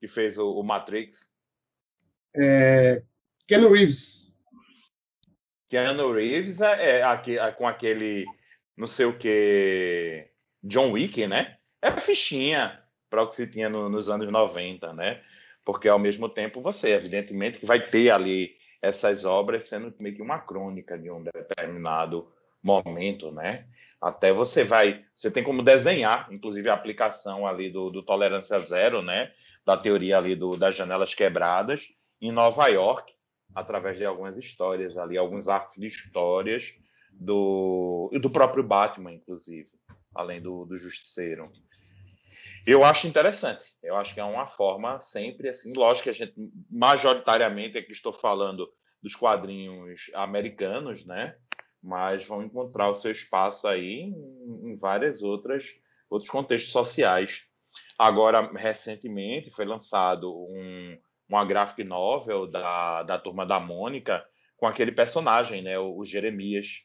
que fez o, o Matrix? É, Ken Reeves. Keanu Reeves é, é, aqui, é, com aquele, não sei o que, John Wick, né? É fichinha para o que se tinha no, nos anos 90, né? Porque ao mesmo tempo você, evidentemente, que vai ter ali essas obras sendo meio que uma crônica de um determinado momento, né? Até você vai, você tem como desenhar, inclusive a aplicação ali do, do tolerância zero, né? Da teoria ali do, das janelas quebradas em Nova York, através de algumas histórias ali, alguns arcos de histórias do, do próprio Batman, inclusive, além do, do Justiceiro. Eu acho interessante. Eu acho que é uma forma sempre assim, lógico que a gente majoritariamente aqui estou falando dos quadrinhos americanos, né? Mas vão encontrar o seu espaço aí em, em várias outras outros contextos sociais. Agora, recentemente foi lançado um, uma graphic novel da, da turma da Mônica com aquele personagem, né, o, o Jeremias,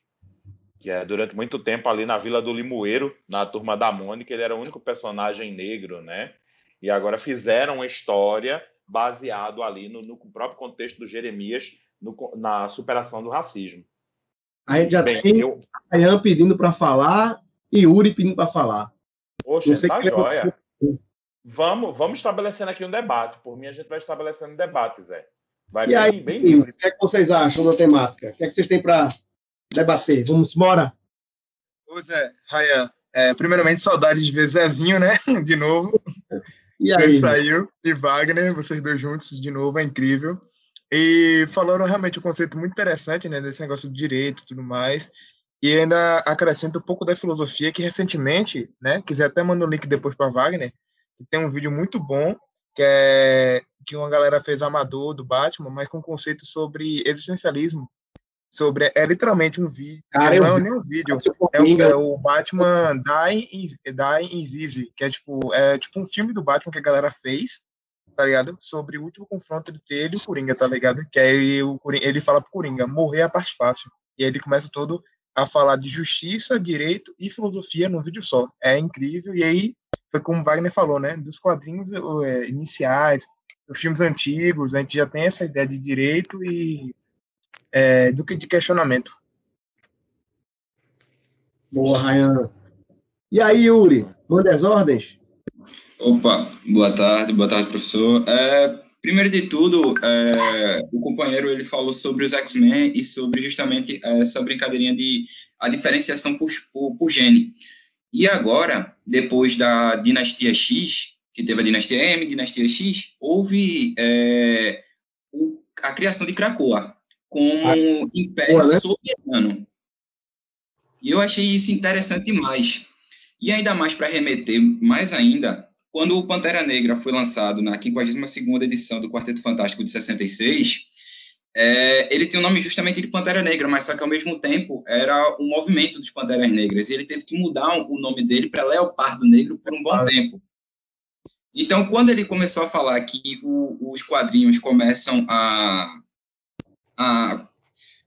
que é durante muito tempo ali na Vila do Limoeiro, na turma da Mônica, ele era o único personagem negro, né? E agora fizeram uma história baseado ali no, no próprio contexto do Jeremias no, na superação do racismo. A gente já Bem, tem eu... Ayan pedindo para falar e Uri pedindo para falar. Poxa, tá joia. Vamos, vamos estabelecendo aqui um debate. Por mim, a gente vai estabelecendo um debate, Zé. Vai e bem, aí, bem livre. O que, é que vocês acham da temática? O que é que vocês têm para debater? Vamos embora? Ô, Zé, Rayan, é, primeiramente, saudades de ver Zezinho, né? De novo. E aí? Ele saiu. E Wagner, vocês dois juntos de novo, é incrível. E falaram realmente um conceito muito interessante, né? Desse negócio de direito e tudo mais. E ainda acrescenta um pouco da filosofia que recentemente, né? Quiser até mandar o um link depois para Wagner que tem um vídeo muito bom, que é que uma galera fez amador do Batman, mas com conceito sobre existencialismo. Sobre, é literalmente um vídeo. Cara, não é nem um vídeo. É o, é o Batman Die in, Die in Zizi, que é tipo, é tipo um filme do Batman que a galera fez, tá ligado? Sobre o último confronto entre ele e o Coringa, tá ligado? Que aí o Coringa, ele fala pro Coringa, morrer é a parte fácil. E aí ele começa todo a falar de justiça, direito e filosofia num vídeo só. É incrível. E aí foi como Wagner falou, né? Dos quadrinhos é, iniciais, dos filmes antigos, a gente já tem essa ideia de direito e é, do que de questionamento. Boa, Ryan. E aí, Yuri, manda as ordens? Opa, boa tarde, boa tarde, professor. É, primeiro de tudo, é, o companheiro ele falou sobre os X-Men e sobre justamente essa brincadeirinha de a diferenciação por, por, por gene. E agora, depois da dinastia X, que teve a dinastia M, dinastia X, houve é, o, a criação de Krakoa como ah, império né? soberano. E eu achei isso interessante demais. E ainda mais para remeter mais ainda, quando o Pantera Negra foi lançado na 52ª edição do Quarteto Fantástico de 66, é, ele tem o nome justamente de Pantera Negra, mas só que ao mesmo tempo era um movimento dos Panteras Negras, e ele teve que mudar o nome dele para Leopardo Negro por um bom ah. tempo. Então, quando ele começou a falar que o, os quadrinhos começam a, a,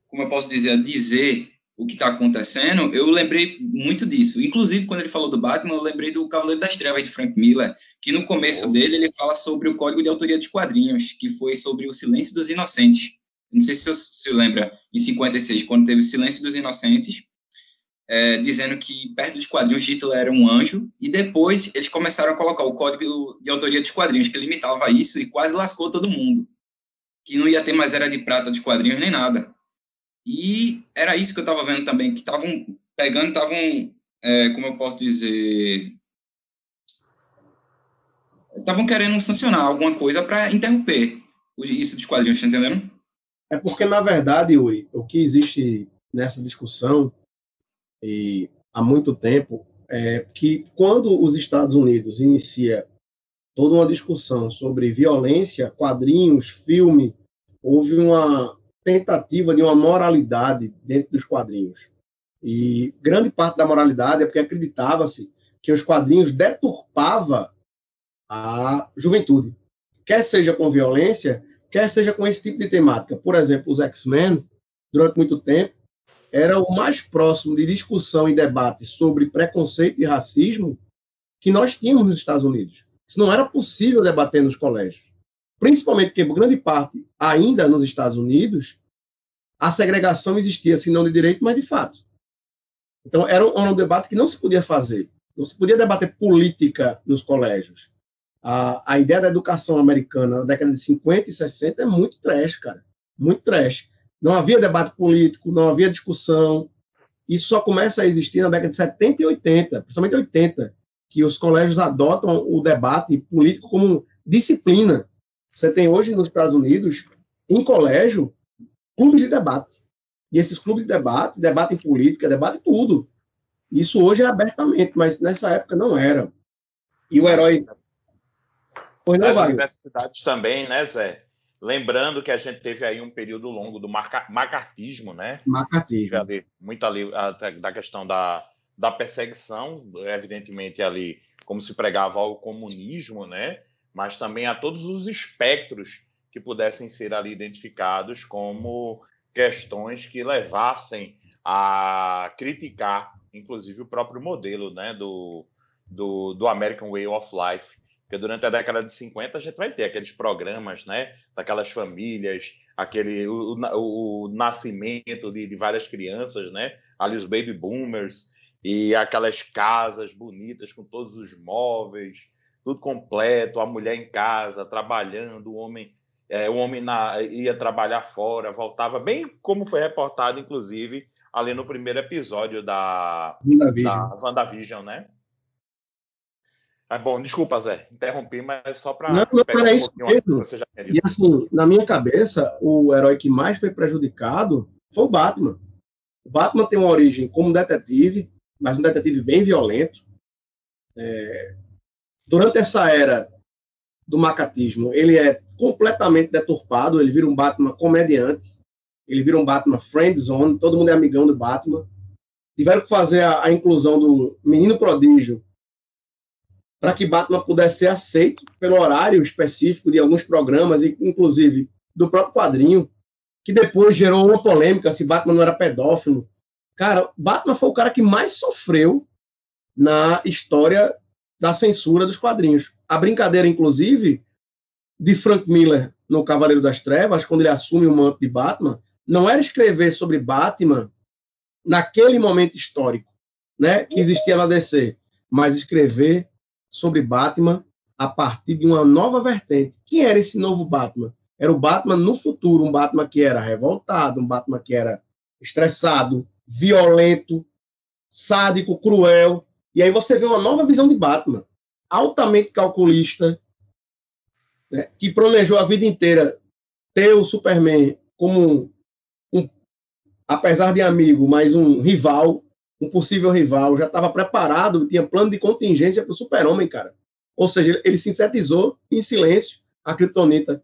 como eu posso dizer, a dizer o que está acontecendo, eu lembrei muito disso. Inclusive, quando ele falou do Batman, eu lembrei do Cavaleiro das Trevas de Frank Miller, que no começo dele ele fala sobre o código de autoria dos quadrinhos, que foi sobre o silêncio dos inocentes. Não sei se você se lembra, em 56, quando teve o Silêncio dos Inocentes, é, dizendo que perto dos quadrinhos Hitler era um anjo, e depois eles começaram a colocar o código de autoria dos quadrinhos, que limitava isso e quase lascou todo mundo. Que não ia ter mais era de prata de quadrinhos nem nada. E era isso que eu estava vendo também, que estavam pegando, estavam, é, como eu posso dizer, estavam querendo sancionar alguma coisa para interromper isso dos quadrinhos, tá entendendo? É porque, na verdade, Yuri, o que existe nessa discussão e há muito tempo é que quando os Estados Unidos inicia toda uma discussão sobre violência, quadrinhos, filme, houve uma tentativa de uma moralidade dentro dos quadrinhos. E grande parte da moralidade é porque acreditava-se que os quadrinhos deturpava a juventude, quer seja com violência, quer seja com esse tipo de temática. Por exemplo, os X-Men, durante muito tempo, era o mais próximo de discussão e debate sobre preconceito e racismo que nós tínhamos nos Estados Unidos. Isso não era possível debater nos colégios. Principalmente por grande parte, ainda nos Estados Unidos, a segregação existia, se não de direito, mas de fato. Então, era um, era um debate que não se podia fazer. Não se podia debater política nos colégios. A, a ideia da educação americana na década de 50 e 60 é muito trash, cara. Muito trash. Não havia debate político, não havia discussão. Isso só começa a existir na década de 70 e 80, principalmente 80, que os colégios adotam o debate político como disciplina. Você tem hoje nos Estados Unidos, em colégio, clubes de debate. E esses clubes de debate, debate em política, debate tudo. Isso hoje é abertamente, mas nessa época não era. E o herói. Pois não, As universidades também, né, Zé? Lembrando que a gente teve aí um período longo do macartismo, né? Macartismo. Ali, muito ali da questão da, da perseguição, evidentemente ali como se pregava ao comunismo, né? Mas também a todos os espectros que pudessem ser ali identificados como questões que levassem a criticar, inclusive, o próprio modelo né, do, do, do American Way of Life, porque durante a década de 50 a gente vai ter aqueles programas, né? Daquelas famílias, aquele o, o, o nascimento de, de, várias crianças, né? Ali os baby boomers e aquelas casas bonitas com todos os móveis, tudo completo, a mulher em casa trabalhando, o homem é, o homem na, ia trabalhar fora, voltava bem como foi reportado, inclusive ali no primeiro episódio da WandaVision, da WandaVision né? Ah, bom, desculpa, Zé, interrompi, mas só para. Não, não, era um isso mesmo. E assim, na minha cabeça, o herói que mais foi prejudicado foi o Batman. O Batman tem uma origem como detetive, mas um detetive bem violento. É... Durante essa era do macatismo, ele é completamente deturpado, ele vira um Batman comediante, ele vira um Batman friend zone, todo mundo é amigão do Batman. Tiveram que fazer a, a inclusão do menino prodígio para que Batman pudesse ser aceito pelo horário específico de alguns programas, e inclusive do próprio quadrinho, que depois gerou uma polêmica se Batman não era pedófilo. Cara, Batman foi o cara que mais sofreu na história da censura dos quadrinhos. A brincadeira, inclusive, de Frank Miller no Cavaleiro das Trevas, quando ele assume o manto de Batman, não era escrever sobre Batman naquele momento histórico, né, que existia na DC, mas escrever sobre Batman a partir de uma nova vertente. Quem era esse novo Batman? Era o Batman no futuro, um Batman que era revoltado, um Batman que era estressado, violento, sádico, cruel. E aí você vê uma nova visão de Batman, altamente calculista, né, que planejou a vida inteira ter o Superman como um, um apesar de amigo, mas um rival, um possível rival, já estava preparado, tinha plano de contingência para o super-homem, cara. Ou seja, ele sintetizou em silêncio a Kryptonita,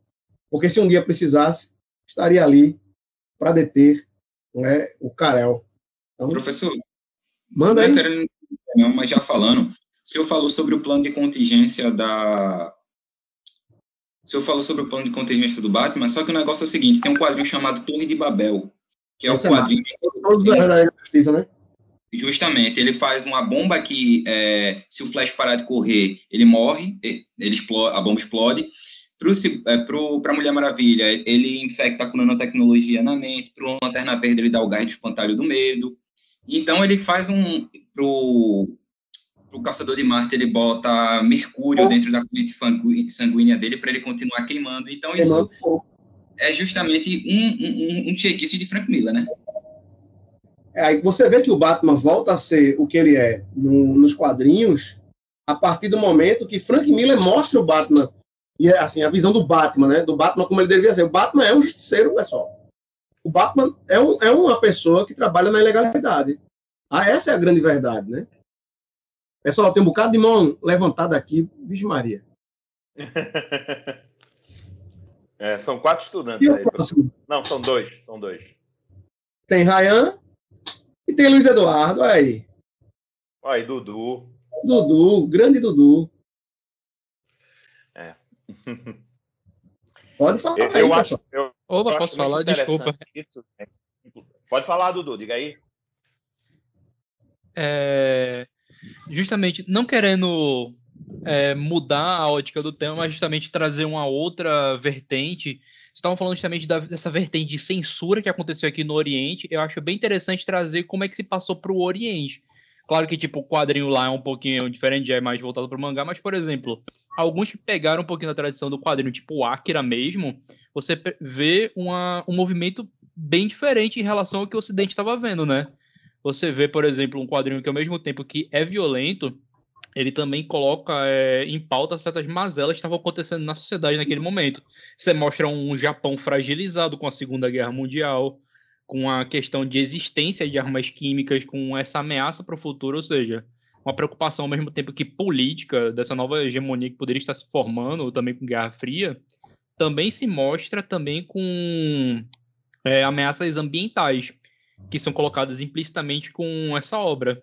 porque se um dia precisasse, estaria ali para deter né, o Karel. Então, Professor, manda aí. Querendo, não, mas já falando, o senhor falou sobre o plano de contingência da. O senhor falou sobre o plano de contingência do Batman, só que o negócio é o seguinte: tem um quadrinho chamado Torre de Babel, que é o quadrinho. Todos da Justiça, né? Justamente, ele faz uma bomba que, é, se o Flash parar de correr, ele morre, ele explode, a bomba explode. Para a Mulher Maravilha, ele infecta com nanotecnologia na mente. Para o Lanterna Verde, ele dá o gás de espantalho do medo. Então, ele faz um. Para o Caçador de Marte, ele bota mercúrio dentro da corrente sanguínea dele para ele continuar queimando. Então, isso é justamente um, um, um check de Frank Miller, né? É, aí você vê que o Batman volta a ser o que ele é no, nos quadrinhos a partir do momento que Frank Miller mostra o Batman e é assim a visão do Batman, né? Do Batman como ele deveria ser. O Batman é um justiceiro, pessoal. O Batman é, um, é uma pessoa que trabalha na ilegalidade. Ah, essa é a grande verdade, né? Pessoal, tem um bocado de mão levantada aqui, Vixe Maria. é, são quatro estudantes aí. Não, são dois, são dois. Tem Ryan, e tem Luiz Eduardo, olha aí. Olha aí, Dudu. Dudu, grande Dudu. É. Pode falar. Eu, aí, eu acho. Eu, Opa, eu posso falar? Desculpa. Isso. Né? Pode falar, Dudu, diga aí. É, justamente, não querendo é, mudar a ótica do tema, mas justamente trazer uma outra vertente. Estavam falando justamente da, dessa vertente de censura que aconteceu aqui no Oriente. Eu acho bem interessante trazer como é que se passou para o Oriente. Claro que, tipo, o quadrinho lá é um pouquinho diferente, é mais voltado para o mangá, mas, por exemplo, alguns que pegaram um pouquinho da tradição do quadrinho, tipo o Akira mesmo, você vê uma, um movimento bem diferente em relação ao que o Ocidente estava vendo, né? Você vê, por exemplo, um quadrinho que, ao mesmo tempo que é violento, ele também coloca é, em pauta certas mazelas que estavam acontecendo na sociedade naquele momento. Você mostra um Japão fragilizado com a Segunda Guerra Mundial, com a questão de existência de armas químicas, com essa ameaça para o futuro, ou seja, uma preocupação ao mesmo tempo que política dessa nova hegemonia que poderia estar se formando, também com Guerra Fria, também se mostra também com é, ameaças ambientais que são colocadas implicitamente com essa obra.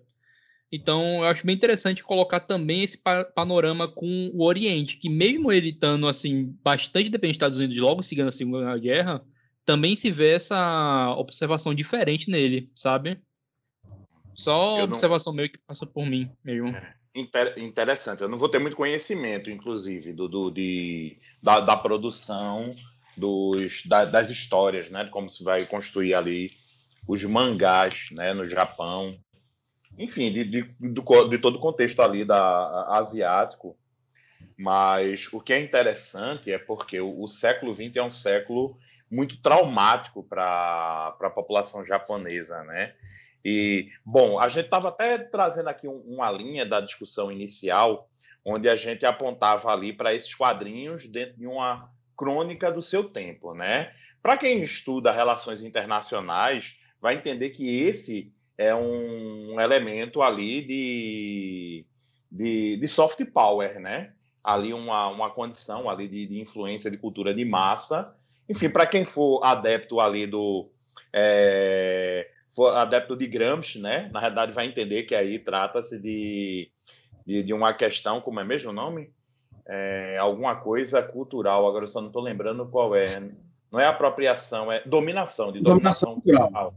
Então, eu acho bem interessante colocar também esse panorama com o Oriente, que mesmo ele estando assim bastante dependente dos Estados Unidos logo seguindo a Segunda Guerra, também se vê essa observação diferente nele, sabe? Só eu observação não... meio que passou por mim mesmo. É, inter interessante. Eu não vou ter muito conhecimento, inclusive, do, do de, da, da produção dos, da, das histórias, né? Como se vai construir ali os mangás, né? No Japão. Enfim, de, de, do, de todo o contexto ali da, asiático. Mas o que é interessante é porque o, o século XX é um século muito traumático para a população japonesa, né? E, bom, a gente estava até trazendo aqui um, uma linha da discussão inicial, onde a gente apontava ali para esses quadrinhos dentro de uma crônica do seu tempo, né? Para quem estuda relações internacionais, vai entender que esse é um elemento ali de, de, de soft power, né? Ali uma, uma condição ali de, de influência de cultura de massa. Enfim, para quem for adepto ali do é, for adepto de Gramsci, né? Na realidade vai entender que aí trata-se de, de, de, uma questão, como é mesmo o nome? é, alguma coisa cultural, agora eu só não estou lembrando qual é. Não é apropriação, é dominação, de dominação, dominação cultural.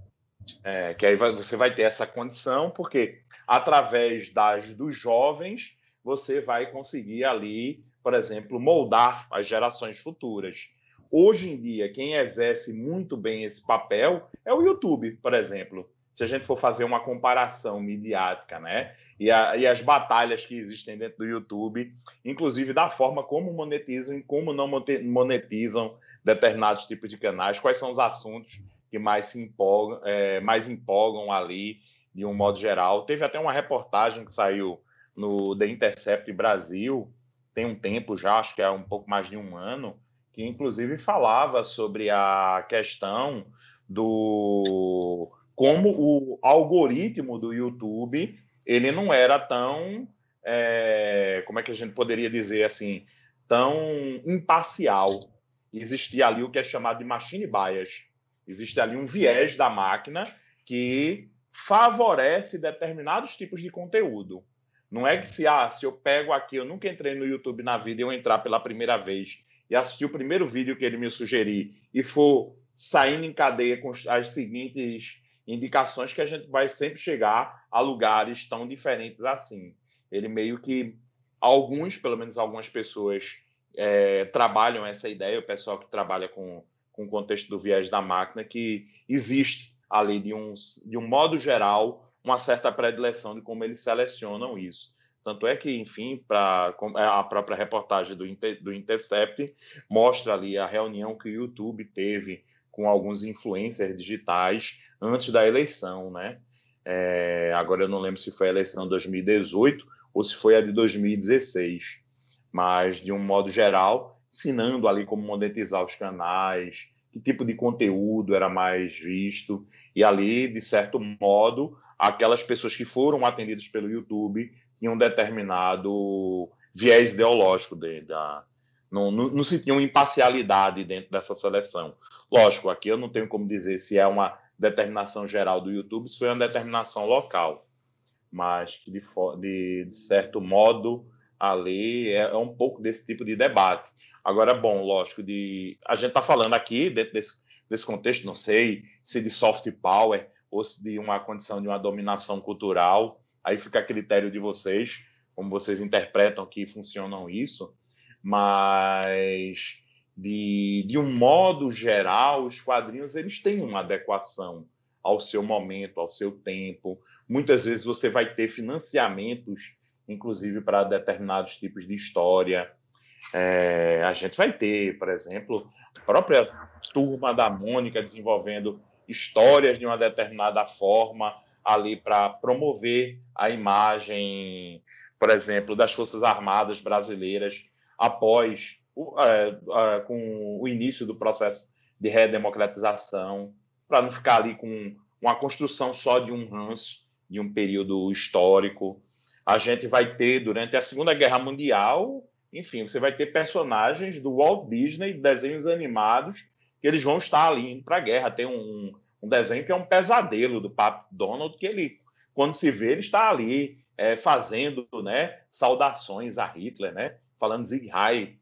É, que aí você vai ter essa condição, porque através das, dos jovens você vai conseguir ali, por exemplo, moldar as gerações futuras. Hoje em dia, quem exerce muito bem esse papel é o YouTube, por exemplo. Se a gente for fazer uma comparação midiática, né? e, a, e, as batalhas que existem dentro do YouTube, inclusive da forma como monetizam e como não monetizam determinados tipos de canais, quais são os assuntos que mais se empolgam, é, mais empolgam ali, de um modo geral. Teve até uma reportagem que saiu no The Intercept Brasil, tem um tempo já, acho que é um pouco mais de um ano, que inclusive falava sobre a questão do como o algoritmo do YouTube ele não era tão, é, como é que a gente poderia dizer assim, tão imparcial. Existia ali o que é chamado de machine bias. Existe ali um viés da máquina que favorece determinados tipos de conteúdo. Não é que se, ah, se eu pego aqui, eu nunca entrei no YouTube na vida e eu entrar pela primeira vez e assistir o primeiro vídeo que ele me sugerir e for saindo em cadeia com as seguintes indicações que a gente vai sempre chegar a lugares tão diferentes assim. Ele meio que alguns, pelo menos algumas pessoas é, trabalham essa ideia, o pessoal que trabalha com, com o contexto do viés da máquina, que existe ali de um, de um modo geral uma certa predileção de como eles selecionam isso. Tanto é que, enfim, para é, a própria reportagem do, do Intercept mostra ali a reunião que o YouTube teve com alguns influencers digitais antes da eleição, né? É, agora eu não lembro se foi a eleição de 2018 ou se foi a de 2016, mas de um modo geral, ensinando ali como monetizar os canais, que tipo de conteúdo era mais visto, e ali, de certo modo, aquelas pessoas que foram atendidas pelo YouTube tinham um determinado viés ideológico de, da, não, não, não se tinha uma imparcialidade dentro dessa seleção. Lógico, aqui eu não tenho como dizer se é uma determinação geral do YouTube, se foi uma determinação local, mas de, de, de certo modo ali é, é, um pouco desse tipo de debate. Agora, bom, lógico, de a gente está falando aqui dentro desse, desse contexto, não sei se de soft power ou se de uma condição de uma dominação cultural, aí fica a critério de vocês como vocês interpretam que funcionam isso, mas de, de um modo geral, os quadrinhos eles têm uma adequação ao seu momento, ao seu tempo. Muitas vezes você vai ter financiamentos, inclusive para determinados tipos de história. É, a gente vai ter, por exemplo, a própria turma da Mônica desenvolvendo histórias de uma determinada forma ali para promover a imagem, por exemplo, das Forças Armadas brasileiras após o, é, é, com o início do processo de redemocratização, para não ficar ali com uma construção só de um ranço, de um período histórico. A gente vai ter, durante a Segunda Guerra Mundial, enfim, você vai ter personagens do Walt Disney, desenhos animados, que eles vão estar ali para a guerra. Tem um, um desenho que é um pesadelo do Papo Donald, que ele, quando se vê, ele está ali é, fazendo né, saudações a Hitler, né, falando Sieg Heil.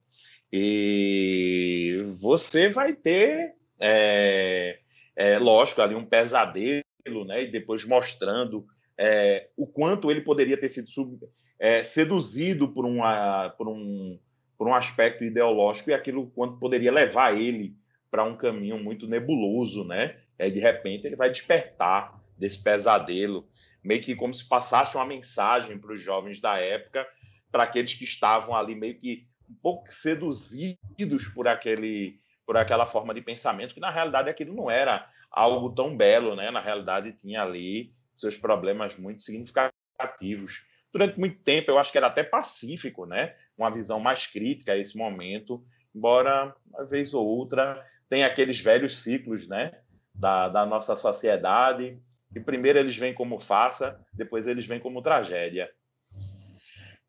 E você vai ter, é, é, lógico, ali um pesadelo, né, e depois mostrando é, o quanto ele poderia ter sido sub, é, seduzido por, uma, por, um, por um aspecto ideológico e aquilo quanto poderia levar ele para um caminho muito nebuloso, né? Aí, de repente, ele vai despertar desse pesadelo, meio que como se passasse uma mensagem para os jovens da época, para aqueles que estavam ali meio que um pouco seduzidos por aquele por aquela forma de pensamento, que na realidade aquilo não era algo tão belo, né? Na realidade tinha ali seus problemas muito significativos. Durante muito tempo eu acho que era até pacífico, né? Uma visão mais crítica a esse momento, embora uma vez ou outra tem aqueles velhos ciclos, né, da, da nossa sociedade, e primeiro eles vêm como farsa, depois eles vêm como tragédia.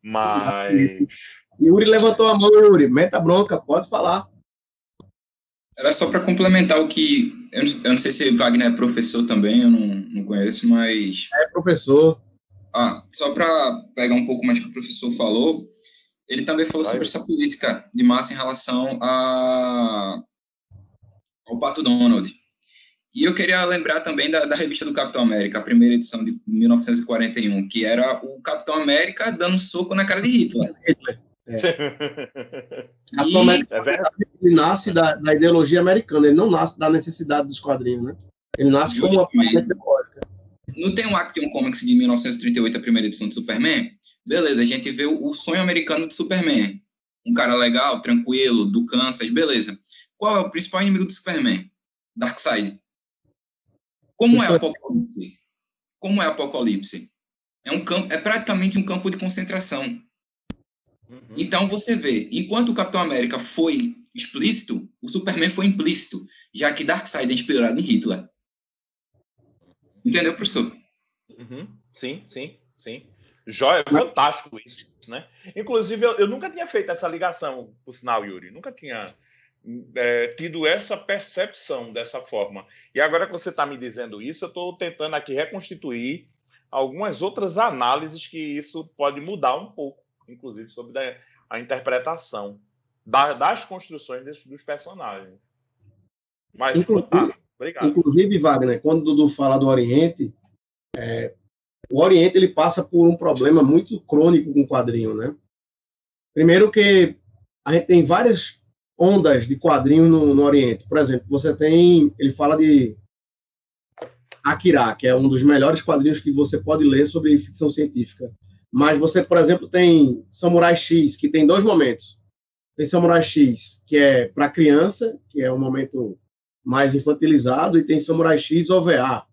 Mas. Yuri levantou a mão, Yuri. Meta bronca, pode falar. Era só para complementar o que. Eu não, eu não, sei se Wagner é professor também, eu não, não conheço, mas. É professor. Ah, só para pegar um pouco mais do que o professor falou, ele também falou Vai. sobre essa política de massa em relação a ao Pato Donald. E eu queria lembrar também da, da, revista do Capitão América, a primeira edição de 1941, que era o Capitão América dando soco na cara de Hitler. Hitler. É. Capitão América é ele nasce da, da, ideologia americana, ele não nasce da necessidade dos quadrinhos, né? Ele nasce como uma. Não tem um Action Comics de 1938, a primeira edição de Superman? Beleza, a gente vê o, o sonho americano de Superman. Um cara legal, tranquilo, do Kansas, beleza. Qual é o principal inimigo do Superman? Darkseid. Como é Apocalipse? Como é Apocalipse? É, um campo, é praticamente um campo de concentração. Uhum. Então você vê, enquanto o Capitão América foi explícito, o Superman foi implícito, já que Darkseid é inspirado em Hitler. Entendeu, professor? Uhum. Sim, sim, sim. Joia, fantástico isso, né? Inclusive, eu, eu, nunca tinha feito essa ligação, por sinal, Yuri. Nunca tinha é, tido essa percepção dessa forma. E agora que você está me dizendo isso, eu estou tentando aqui reconstituir algumas outras análises que isso pode mudar um pouco, inclusive sobre a, interpretação da, das construções dos personagens. Mas, inclusive, obrigado. Inclusive, Wagner, quando o Dudu fala do Oriente, é, o Oriente ele passa por um problema muito crônico com o quadrinho, né? Primeiro que a gente tem várias ondas de quadrinho no, no Oriente. Por exemplo, você tem, ele fala de Akira, que é um dos melhores quadrinhos que você pode ler sobre ficção científica. Mas você, por exemplo, tem Samurai X, que tem dois momentos. Tem Samurai X, que é para criança, que é um momento mais infantilizado, e tem Samurai X OVA,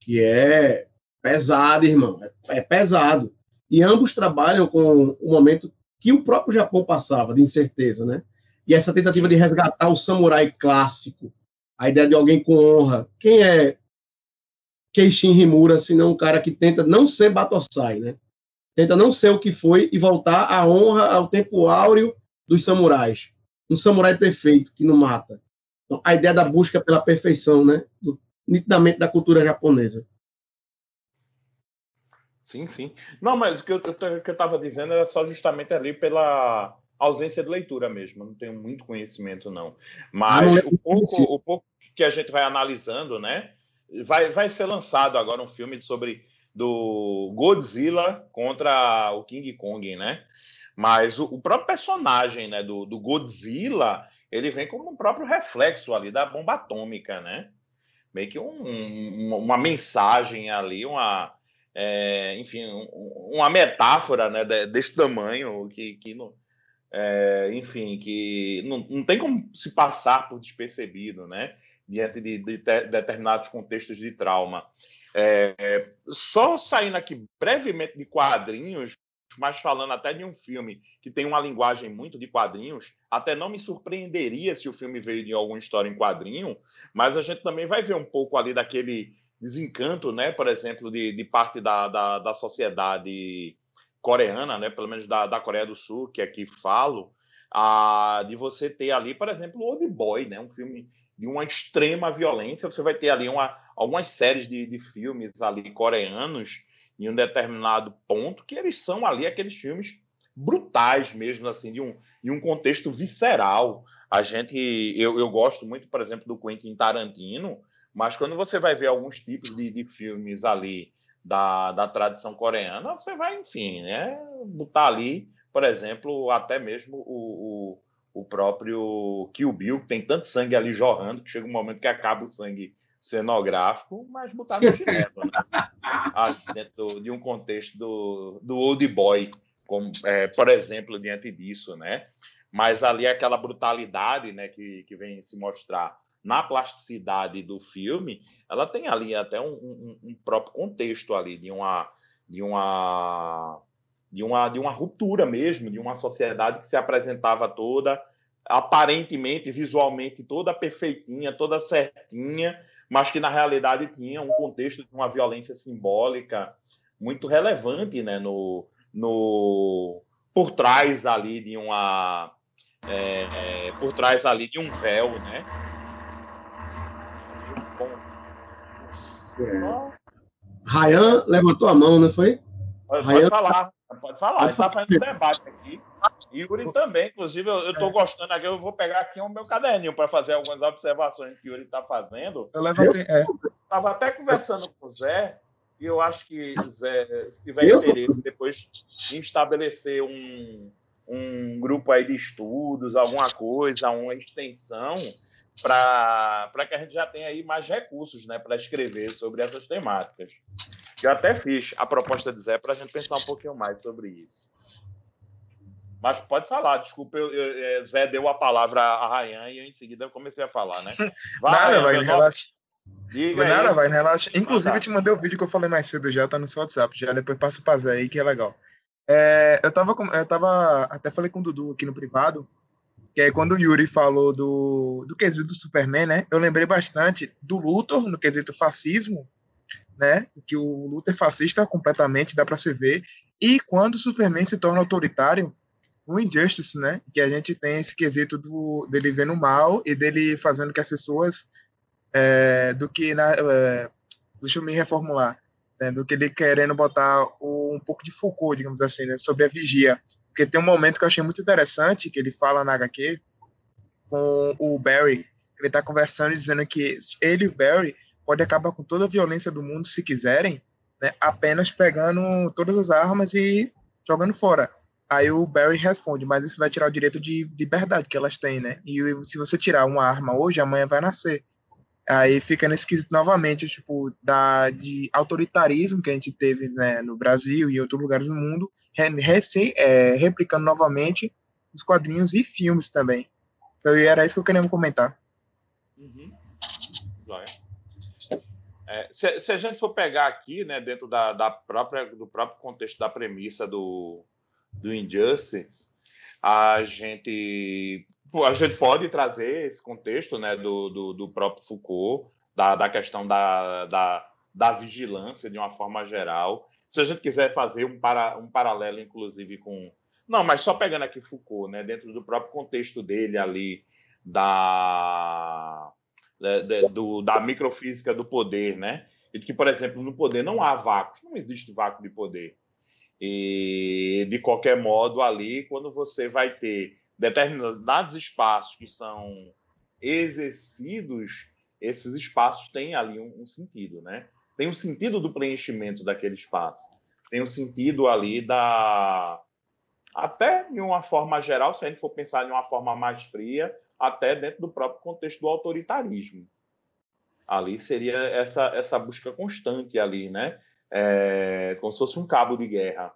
que é pesado, irmão. É, é pesado. E ambos trabalham com o momento que o próprio Japão passava, de incerteza, né? E essa tentativa de resgatar o samurai clássico, a ideia de alguém com honra. Quem é Keishin Himura, senão um cara que tenta não ser Batosai, né? Tenta não ser o que foi e voltar à honra, ao tempo áureo dos samurais. Um samurai perfeito, que não mata. Então, a ideia da busca pela perfeição, né? Do, nitidamente da cultura japonesa. Sim, sim. Não, mas o que eu estava dizendo era só justamente ali pela ausência de leitura mesmo, não tenho muito conhecimento, não. Mas o pouco, o pouco que a gente vai analisando, né? Vai, vai ser lançado agora um filme sobre do Godzilla contra o King Kong, né? Mas o, o próprio personagem né, do, do, Godzilla, ele vem como um próprio reflexo ali da bomba atômica, né? Meio que um, um, uma mensagem ali, uma, é, enfim, uma metáfora né, desse tamanho que, que não, é, enfim, que não, não tem como se passar por despercebido, né? Diante de, de, de determinados contextos de trauma. É, só saindo aqui brevemente de quadrinhos, mas falando até de um filme que tem uma linguagem muito de quadrinhos, até não me surpreenderia se o filme veio de alguma história em quadrinho, mas a gente também vai ver um pouco ali daquele desencanto, né, por exemplo, de, de parte da, da, da, sociedade coreana, né, pelo menos da, da Coreia do Sul, que aqui falo, a, de você ter ali, por exemplo, Old Boy, né, um filme de uma extrema violência, você vai ter ali uma, algumas séries de, de filmes ali coreanos em um determinado ponto, que eles são ali aqueles filmes brutais mesmo, assim, de um, de um contexto visceral. A gente, eu, eu gosto muito, por exemplo, do Quentin Tarantino, mas quando você vai ver alguns tipos de, de filmes ali da, da tradição coreana, você vai, enfim, né, botar ali, por exemplo, até mesmo o, o, o próprio Kill Bill, que tem tanto sangue ali jorrando, que chega um momento que acaba o sangue cenográfico, mas botar no chinelo, né? Dentro de um contexto do, do old boy, como, é, por exemplo, diante disso, né? Mas ali aquela brutalidade, né, que, que vem se mostrar na plasticidade do filme, ela tem ali até um, um, um próprio contexto ali de uma de uma de uma de uma ruptura mesmo, de uma sociedade que se apresentava toda aparentemente visualmente toda perfeitinha, toda certinha, mas que na realidade tinha um contexto de uma violência simbólica muito relevante, né, no, no por trás ali de uma é, é, por trás ali de um véu, né? É. Rayan levantou a mão, não foi? Pode, Ryan... falar, pode falar. Pode a gente está fazendo debate aqui. Yuri também, inclusive, eu estou é. gostando aqui, eu vou pegar aqui o meu caderninho para fazer algumas observações que o Yuri está fazendo. Eu levantei, é. Estava até conversando com o Zé, e eu acho que, Zé, se tiver eu? interesse depois em estabelecer um, um grupo aí de estudos, alguma coisa, uma extensão, para que a gente já tenha aí mais recursos né, para escrever sobre essas temáticas. Eu até fiz a proposta de Zé para a gente pensar um pouquinho mais sobre isso. Mas pode falar, desculpa, eu, eu, é, Zé deu a palavra a Rayan e eu, em seguida eu comecei a falar, né? Vai, nada, vai, relaxa. Diga nada, aí. vai, relaxa. Inclusive, eu te mandei o vídeo que eu falei mais cedo já, tá no seu WhatsApp, já depois passa pra Zé aí, que é legal. É, eu, tava, eu tava, até falei com o Dudu aqui no privado, que é quando o Yuri falou do, do quesito do Superman, né? Eu lembrei bastante do Luthor, no quesito fascismo, né? Que o Luthor é fascista completamente, dá para se ver. E quando o Superman se torna autoritário, o Injustice, né? Que a gente tem esse quesito do, dele vendo mal e dele fazendo que as pessoas é, do que na, é, deixa eu me reformular, né, do que ele querendo botar o, um pouco de Foucault, digamos assim, né, sobre a vigia, porque tem um momento que eu achei muito interessante que ele fala na HQ com o Barry, ele está conversando dizendo que ele e o Barry pode acabar com toda a violência do mundo se quiserem, né, apenas pegando todas as armas e jogando fora. Aí o Barry responde, mas isso vai tirar o direito de liberdade que elas têm, né? E se você tirar uma arma hoje, amanhã vai nascer. Aí fica nesse quesito novamente, tipo, da, de autoritarismo que a gente teve né, no Brasil e outros lugares do mundo, recém, é, replicando novamente os quadrinhos e filmes também. Então, era isso que eu queria comentar. Uhum. É, se, se, a gente for pegar aqui, né, dentro da, da própria, do próprio contexto da premissa do, do Injustice, a gente, a gente pode trazer esse contexto né, do, do, do próprio Foucault, da, da questão da, da, da vigilância de uma forma geral. Se a gente quiser fazer um, para, um paralelo, inclusive, com. Não, mas só pegando aqui Foucault, né, dentro do próprio contexto dele ali, da, da, do, da microfísica do poder, né? E que, por exemplo, no poder não há vácuos, não existe vácuo de poder. E, de qualquer modo, ali, quando você vai ter determinados espaços que são exercidos, esses espaços têm ali um, um sentido, né? tem um sentido do preenchimento daquele espaço. Tem um sentido ali da. Até de uma forma geral, se a gente for pensar de uma forma mais fria, até dentro do próprio contexto do autoritarismo. Ali seria essa, essa busca constante ali, né? É, como se fosse um cabo de guerra.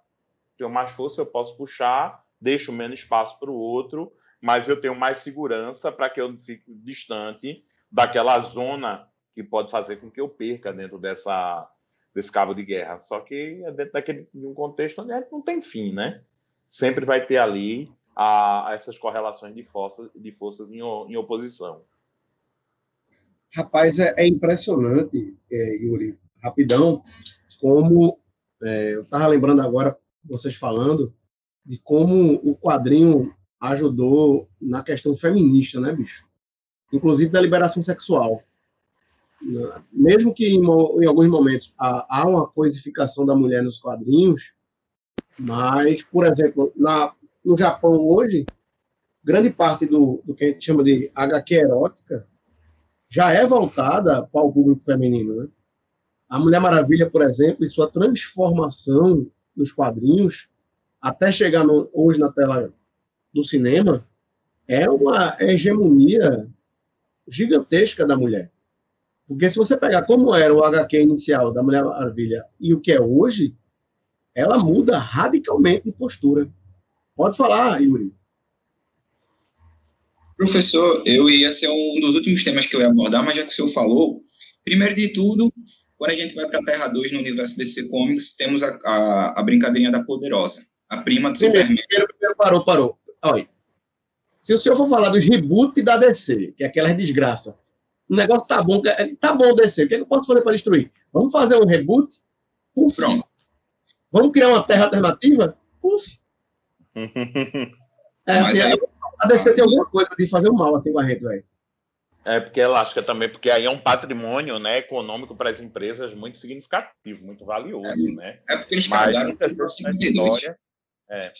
Tenho mais força, eu posso puxar, deixo menos espaço para o outro, mas eu tenho mais segurança para que eu não fique distante daquela zona que pode fazer com que eu perca dentro dessa, desse cabo de guerra. Só que é dentro daquele, de um contexto onde não tem fim, né? Sempre vai ter ali a, a essas correlações de forças, de forças em, em oposição. Rapaz, é, é impressionante, é, Yuri, rapidão, como é, eu estava lembrando agora, vocês falando, de como o quadrinho ajudou na questão feminista, né, bicho? Inclusive da liberação sexual mesmo que em, em alguns momentos há, há, uma coisificação da mulher nos quadrinhos, mas, por exemplo, na, no Japão hoje, grande parte do, do que a gente chama de HQ erótica já é voltada para o público feminino. Né? A Mulher Maravilha, por exemplo, e sua transformação nos quadrinhos, até chegar no, hoje na tela do cinema, é uma hegemonia gigantesca da mulher. Porque se você pegar como era o HQ inicial da Mulher Maravilha e o que é hoje, ela muda radicalmente de postura. Pode falar, Yuri. Professor, eu ia ser um dos últimos temas que eu ia abordar, mas já que o senhor falou, primeiro de tudo, quando a gente vai para a Terra 2 no universo DC Comics, temos a, a, a brincadeirinha da Poderosa, a prima do primeiro, Superman. Primeiro, primeiro, parou, parou. Olha, se o senhor for falar dos reboot da DC, que é aquela desgraça, o negócio tá bom, tá bom descer. O que, é que eu posso fazer para destruir? Vamos fazer um reboot? Uf. Pronto. Vamos criar uma terra alternativa? Uf. é, assim, aí... A DC tem alguma coisa de fazer o mal assim com a gente, velho. É porque ela acha também, porque aí é um patrimônio né, econômico para as empresas muito significativo, muito valioso, é, né? É porque eles carregaram história, é,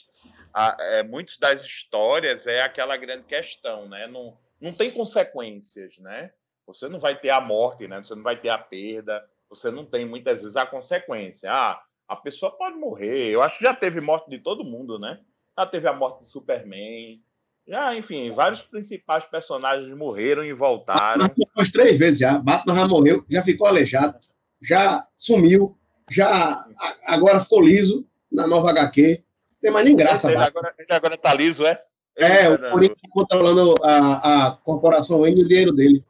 a, é, muitas das histórias é aquela grande questão, né? Não, não tem consequências, né? Você não vai ter a morte, né? Você não vai ter a perda. Você não tem muitas vezes a consequência. Ah, a pessoa pode morrer. Eu acho que já teve morte de todo mundo, né? Já teve a morte do Superman. Já, enfim, vários principais personagens morreram e voltaram. Umas três vezes já. Batman já morreu, já ficou aleijado, já sumiu, já agora ficou liso na nova HQ. Tem mais nem graça. Ele agora, ele agora tá liso, é? Ele é, o Corinthians controlando a, a corporação e o dinheiro dele.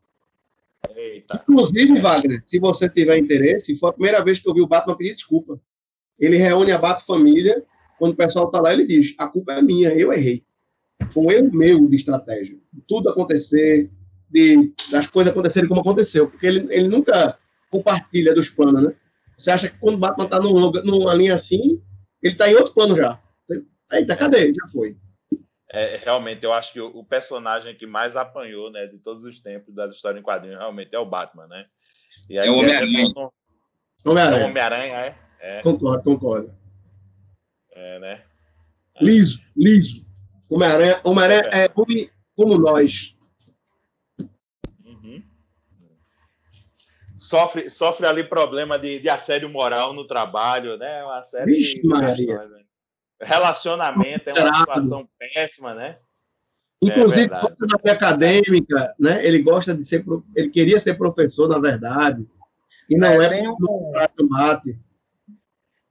Eita. Inclusive, Wagner, se você tiver interesse, foi a primeira vez que eu vi o Batman pedir desculpa. Ele reúne a Bat Família, quando o pessoal está lá, ele diz: a culpa é minha, eu errei. Foi um erro meu de estratégia. Tudo acontecer, de, das coisas acontecerem como aconteceu, porque ele, ele nunca compartilha dos planos, né? Você acha que quando o Batman está numa linha assim, ele está em outro plano já. Eita, cadê? Já foi é, realmente, eu acho que o, o, personagem que mais apanhou, né, de todos os tempos das histórias em quadrinhos, realmente é o Batman, né? E aí, é o Homem-Aranha. É Homem-Aranha, é, Homem é? é? Concordo, concordo. É, né? Liso, liso. Homem-Aranha Homem é, é como, como nós. Uhum. Sofre, sofre ali problema de, de assédio moral no trabalho, né? Uma série Vixe, de Maria. Né? Relacionamento é uma situação péssima, né? Inclusive, é na vida acadêmica, né? Ele gosta de ser, ele queria ser professor, na verdade, e não é, é tem um, mate.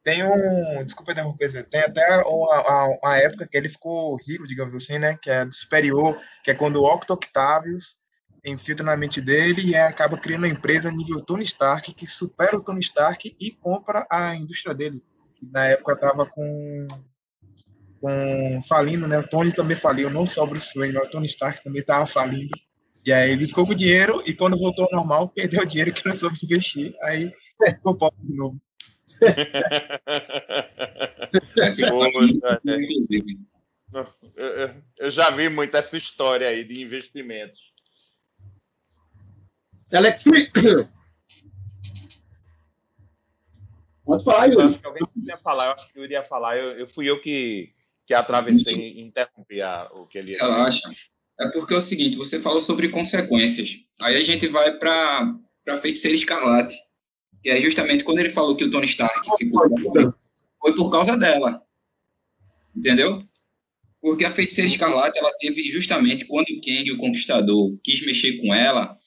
Tem um, desculpa interromper, tem até uma, uma, época que ele ficou rico, digamos assim, né? Que é do superior, que é quando o Octo Octavius infiltra na mente dele e acaba criando uma empresa nível Tony Stark que supera o Tony Stark e compra a indústria dele. Na época estava com com falindo, né? O Tony também faliu, não só o Bruce Wayne, mas o Tony Stark também estava falindo. E aí ele ficou com dinheiro e quando voltou ao normal, perdeu o dinheiro que não soube investir. Aí ficou pobre de novo. eu já vi muito essa história aí de investimentos. Alex Pode falar, Yuri. Eu acho que alguém ia falar, eu acho que eu iria falar. Eu, eu fui eu que que atravessei e interrompi a, o que ele Relaxa. É porque é o seguinte, você falou sobre consequências. Aí a gente vai para a feiticeira escarlate, que é justamente quando ele falou que o Tony Stark ficou foi por causa dela. Entendeu? Porque a feiticeira escarlate, ela teve justamente quando o Kang, o conquistador, quis mexer com ela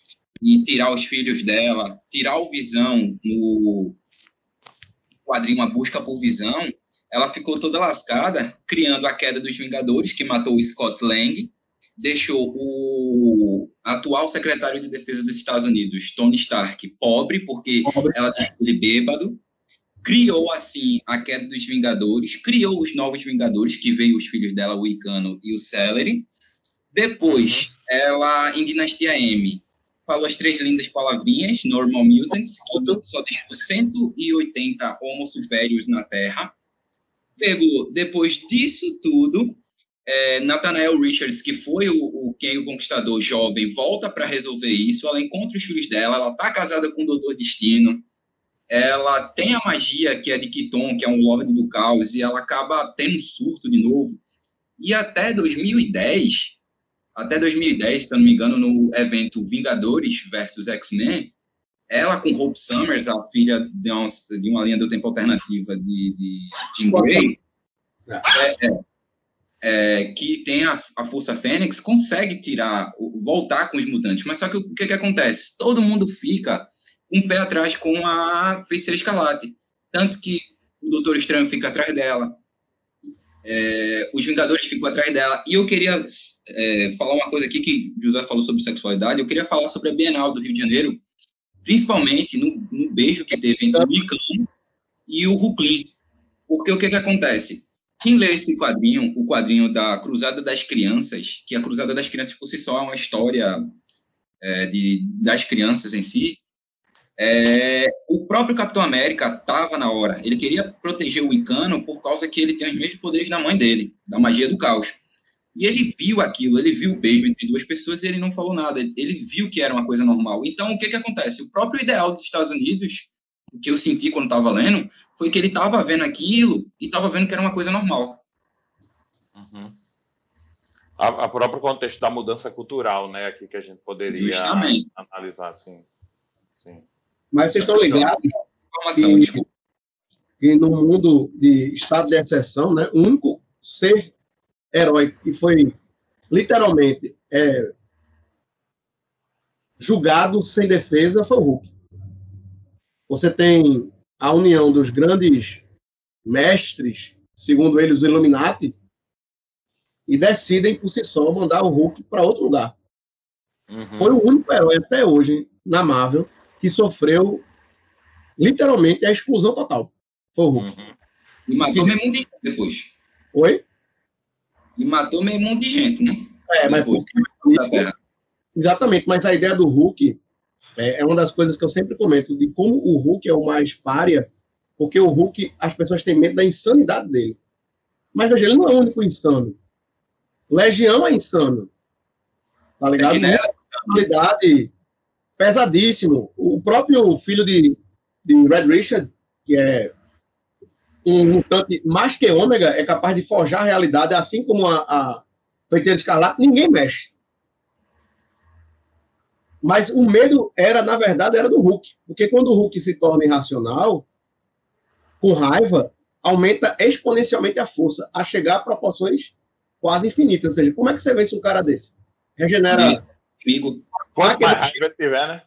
e tirar os filhos dela, tirar o Visão no quadrinho A Busca por Visão, ela ficou toda lascada, criando a queda dos Vingadores, que matou o Scott Lang, deixou o atual secretário de Defesa dos Estados Unidos, Tony Stark, pobre, porque pobre. ela deixou ele bêbado, criou, assim, a queda dos Vingadores, criou os novos Vingadores, que veio os filhos dela, o Icano e o Celery. Depois, uhum. ela, em Dinastia M, falou as três lindas palavrinhas, Normal Mutants, que só deixou 180 Homo na Terra. Pegou, depois disso tudo, é, Nathanael Richards, que foi o, o quem o conquistador jovem, volta para resolver isso. Ela encontra os filhos dela, ela está casada com o Doutor Destino. Ela tem a magia que é de Kiton, que é um Lorde do Caos, e ela acaba tendo um surto de novo. E até 2010, até 2010, se não me engano, no evento Vingadores versus X-Men, ela com Hope Summers, a filha de uma, de uma linha do tempo alternativa de, de Jean Grey, é, é, é, que tem a, a, Força Fênix, consegue tirar, voltar com os mutantes. Mas só que o que, que acontece? Todo mundo fica um pé atrás com a Feiticeira Escarlate. Tanto que o Doutor Estranho fica atrás dela, é, os Vingadores ficam atrás dela. E eu queria é, falar uma coisa aqui que José falou sobre sexualidade. Eu queria falar sobre a Bienal do Rio de Janeiro, principalmente no, no beijo que teve entre o Micano e o Ruclin. Porque o que, que acontece? Quem lê esse quadrinho, o quadrinho da Cruzada das Crianças, que a Cruzada das Crianças por si só é uma história é, de, das crianças em si, é, o próprio Capitão América estava na hora. Ele queria proteger o Icano por causa que ele tem os mesmos poderes da mãe dele, da magia do caos. E ele viu aquilo, ele viu o beijo entre duas pessoas e ele não falou nada. Ele viu que era uma coisa normal. Então, o que, que acontece? O próprio ideal dos Estados Unidos, o que eu senti quando estava lendo, foi que ele estava vendo aquilo e estava vendo que era uma coisa normal. Uhum. A, a, próprio contexto da mudança cultural, né? Aqui que a gente poderia Justamente. analisar assim. Sim. Mas vocês estão ligados que, que no mundo de estado de exceção, né, o único ser herói que foi literalmente é, julgado sem defesa foi o Hulk. Você tem a união dos grandes mestres, segundo eles, os Illuminati, e decidem por si só mandar o Hulk para outro lugar. Uhum. Foi o único herói até hoje na Marvel que sofreu literalmente a exclusão total. Foi o Hulk. Uhum. E matou de gente depois. Oi? E matou meio mundo de gente, né? É, mas porque... Exatamente, mas a ideia do Hulk é, é uma das coisas que eu sempre comento, de como o Hulk é o mais párea, porque o Hulk, as pessoas têm medo da insanidade dele. Mas veja, ele não é o único insano. Legião é insano. Tá ligado? É personalidade pesadíssimo. O próprio filho de, de Red Richard, que é um mutante mais que ômega, é capaz de forjar a realidade, assim como a, a feiticeira escarlate, ninguém mexe. Mas o medo era, na verdade, era do Hulk. Porque quando o Hulk se torna irracional, com raiva, aumenta exponencialmente a força, a chegar a proporções quase infinitas. Ou seja, como é que você vence um cara desse? Regenera. Amigo. Quanto mais raiva tiver, né?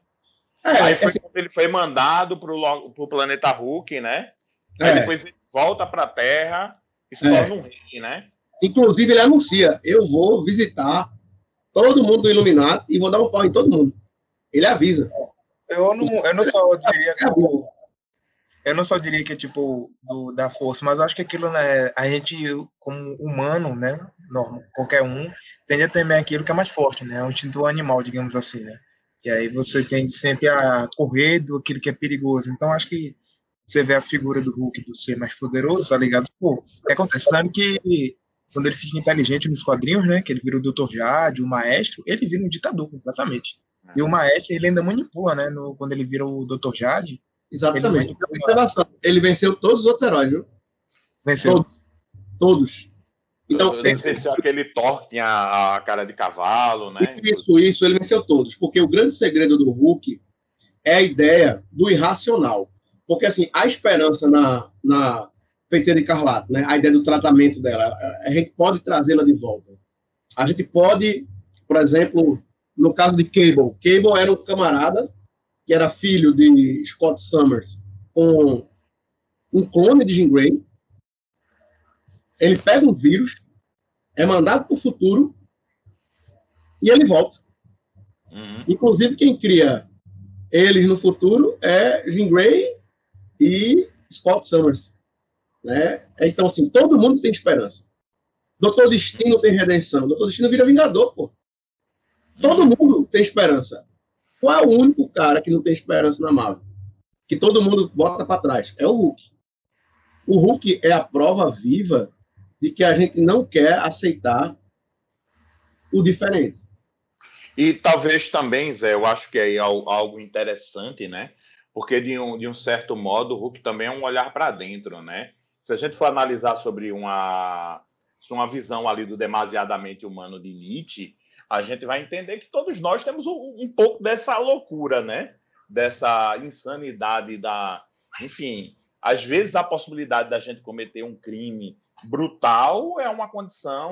É, Aí foi quando ele foi mandado para o planeta Hulk, né? Aí é. depois ele volta para a Terra e se torna um rei, né? Inclusive, ele anuncia: eu vou visitar todo mundo do Illuminati e vou dar um pau em todo mundo. Ele avisa. Eu não, eu não só diria que o, eu não só diria que é tipo do, da força, mas acho que aquilo, né, a gente, como humano, né, normal, qualquer um, tende a temer aquilo que é mais forte, né, é um instinto animal, digamos assim, né. E aí você tende sempre a correr do aquilo que é perigoso. Então acho que você vê a figura do Hulk do ser mais poderoso, tá ligado? Pô, o que acontece? Claro que quando ele fica inteligente nos quadrinhos, né, que ele vira o Dr. Jade, o maestro, ele vira um ditador completamente. E o maestro, ele ainda manipula, né? No, quando ele vira o Dr. Jade. Exatamente. Ele, ele venceu todos os outros heróis, viu? Venceu. Todos. todos. Então, ele venceu aquele Thor que tinha a cara de cavalo, né? Isso, isso, ele venceu todos. Porque o grande segredo do Hulk é a ideia do irracional. Porque, assim, a esperança na, na feiticeira de né? A ideia do tratamento dela, a gente pode trazê-la de volta. A gente pode, por exemplo, no caso de Cable, Cable era um camarada que era filho de Scott Summers com um clone de Jean Grey. Ele pega um vírus, é mandado para o futuro e ele volta. Uhum. Inclusive, quem cria eles no futuro é Jean Grey e Scott Summers. Né? Então, assim, todo mundo tem esperança. Doutor Destino tem redenção. Doutor Destino vira Vingador, pô. Todo mundo tem esperança. Qual é o único cara que não tem esperança na Marvel? Que todo mundo bota para trás. É o Hulk. O Hulk é a prova viva de que a gente não quer aceitar o diferente. E talvez também, Zé, eu acho que é algo interessante, né? Porque, de um, de um certo modo, o Hulk também é um olhar para dentro, né? Se a gente for analisar sobre uma, uma visão ali do demasiadamente humano de Nietzsche, a gente vai entender que todos nós temos um, um pouco dessa loucura, né? Dessa insanidade da. Enfim, às vezes a possibilidade da gente cometer um crime brutal é uma condição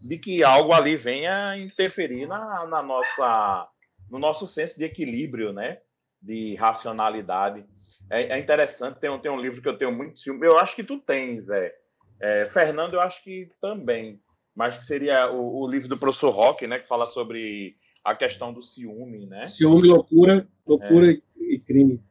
de que algo ali venha interferir na, na nossa, no nosso senso de equilíbrio, né? De racionalidade. É, é, interessante, tem um, tem um livro que eu tenho muito ciúme. Eu acho que tu tens, é, é Fernando, eu acho que também. Mas que seria o, o, livro do professor Rock, né? Que fala sobre a questão do ciúme, né? Ciúme, loucura, loucura é. e crime.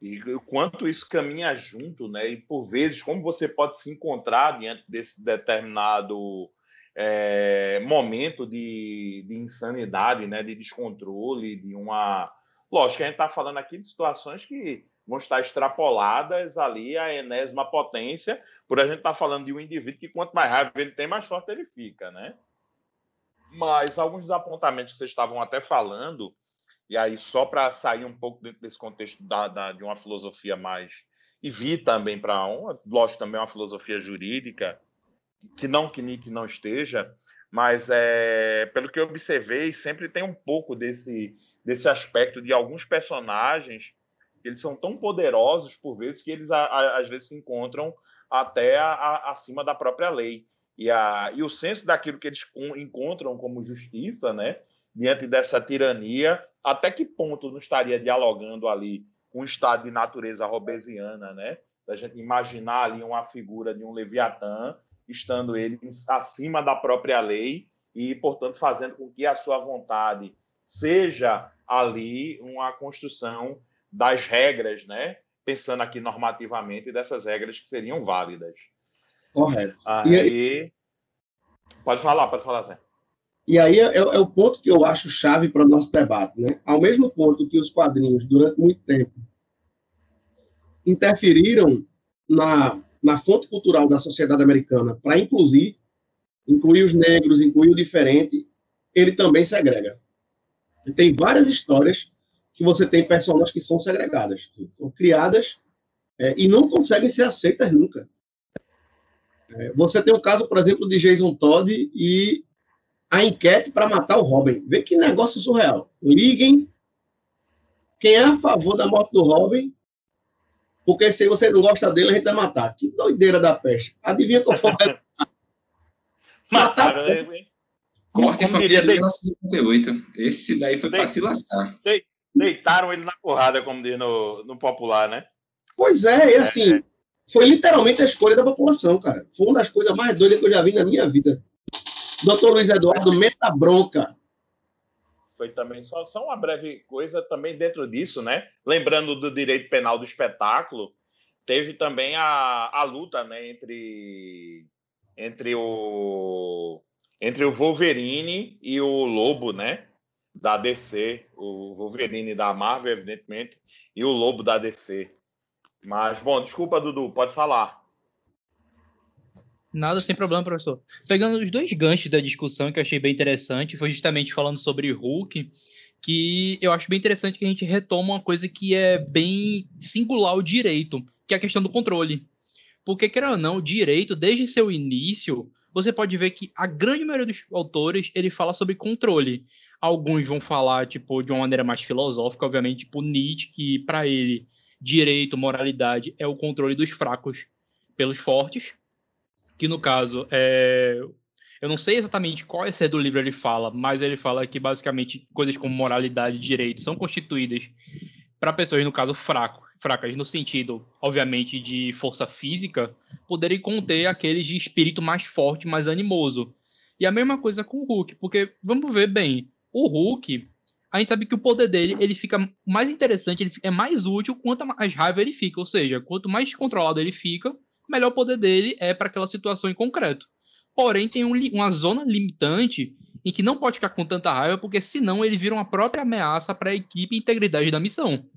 E o quanto isso caminha junto, né? E por vezes, como você pode se encontrar diante desse determinado é, momento de, de, insanidade, né? De descontrole, de uma. Lógico, a gente está falando aqui de situações que vão estar extrapoladas ali à enésima potência, por a gente estar tá falando de um indivíduo que quanto mais raiva ele tem, mais forte ele fica, né? Mas alguns dos apontamentos que vocês estavam até falando, e aí só para sair um pouco desse contexto da, da, de uma filosofia mais e vi também para uma, lógico também uma filosofia jurídica que não que Nick não esteja, mas é, pelo que eu observei sempre tem um pouco desse desse aspecto de alguns personagens eles são tão poderosos por vezes que eles a, a, às vezes se encontram até a, acima da própria lei. E, e o senso daquilo que eles encontram como justiça, né, diante dessa tirania, até que ponto não estaria dialogando ali o estado de natureza robesiana, né? Da gente imaginar ali uma figura de um Leviatã, estando ele acima da própria lei e, portanto, fazendo com que a sua vontade seja ali uma construção das regras, né? Pensando aqui normativamente dessas regras que seriam válidas. Correto. Aí, e aí... Pode falar, pode falar, Zé. E aí é, é o ponto que eu acho chave para o nosso debate, né? Ao mesmo ponto que os quadrinhos, durante muito tempo, interferiram na, na fonte cultural da sociedade americana para incluir, incluir os negros, incluir o diferente, ele também segrega. Tem várias histórias que você tem personagens que são segregadas, são criadas é, e não conseguem ser aceitas nunca. É, você tem o caso, por exemplo, de Jason Todd e a enquete para matar o Robin. Vê que negócio surreal. Liguem quem é a favor da morte do Robin, porque se você não gosta dele, a gente vai matar. Que doideira da peste. Adivinha qual foi? Matar. Corte em família de 1958. Esse daí foi para se lascar. Deitaram ele na porrada, como diz no, no popular, né? Pois é, e assim, é. foi literalmente a escolha da população, cara. Foi uma das coisas mais doidas que eu já vi na minha vida. Doutor Luiz Eduardo, meta bronca. Foi também só, só uma breve coisa também dentro disso, né? Lembrando do direito penal do espetáculo, teve também a, a luta né, entre, entre, o, entre o Wolverine e o Lobo, né? da DC, o Wolverine da Marvel, evidentemente, e o Lobo da DC. Mas, bom, desculpa, Dudu, pode falar. Nada, sem problema, professor. Pegando os dois ganchos da discussão que eu achei bem interessante, foi justamente falando sobre Hulk, que eu acho bem interessante que a gente retoma uma coisa que é bem singular o direito, que é a questão do controle. Porque, quer ou não, o direito, desde seu início, você pode ver que a grande maioria dos autores, ele fala sobre controle. Alguns vão falar, tipo, de uma maneira mais filosófica, obviamente, tipo Nietzsche, que para ele direito, moralidade, é o controle dos fracos pelos fortes, que no caso é eu não sei exatamente qual é do livro ele fala, mas ele fala que basicamente coisas como moralidade e direito são constituídas para pessoas, no caso, fraco, fracas, no sentido, obviamente, de força física, poderem conter aqueles de espírito mais forte, mais animoso. E a mesma coisa com o Hulk, porque vamos ver bem, o Hulk, a gente sabe que o poder dele ele fica mais interessante, ele é mais útil quanto mais raiva ele fica, ou seja, quanto mais descontrolado ele fica, melhor o poder dele é para aquela situação em concreto. Porém, tem um, uma zona limitante em que não pode ficar com tanta raiva, porque senão ele vira uma própria ameaça para a equipe e integridade da missão.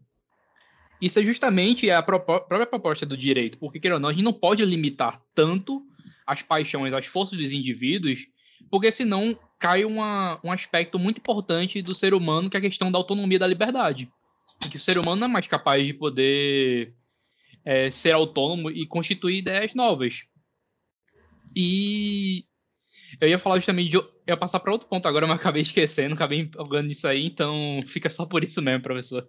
Isso é justamente a própria proposta do direito, porque, querendo ou não, a gente não pode limitar tanto as paixões, as forças dos indivíduos, porque senão cai uma, um aspecto muito importante do ser humano, que é a questão da autonomia da liberdade. Em que o ser humano não é mais capaz de poder é, ser autônomo e constituir ideias novas. E eu ia falar justamente de. Eu ia passar para outro ponto agora, mas acabei esquecendo, acabei empolgando nisso aí, então fica só por isso mesmo, professor.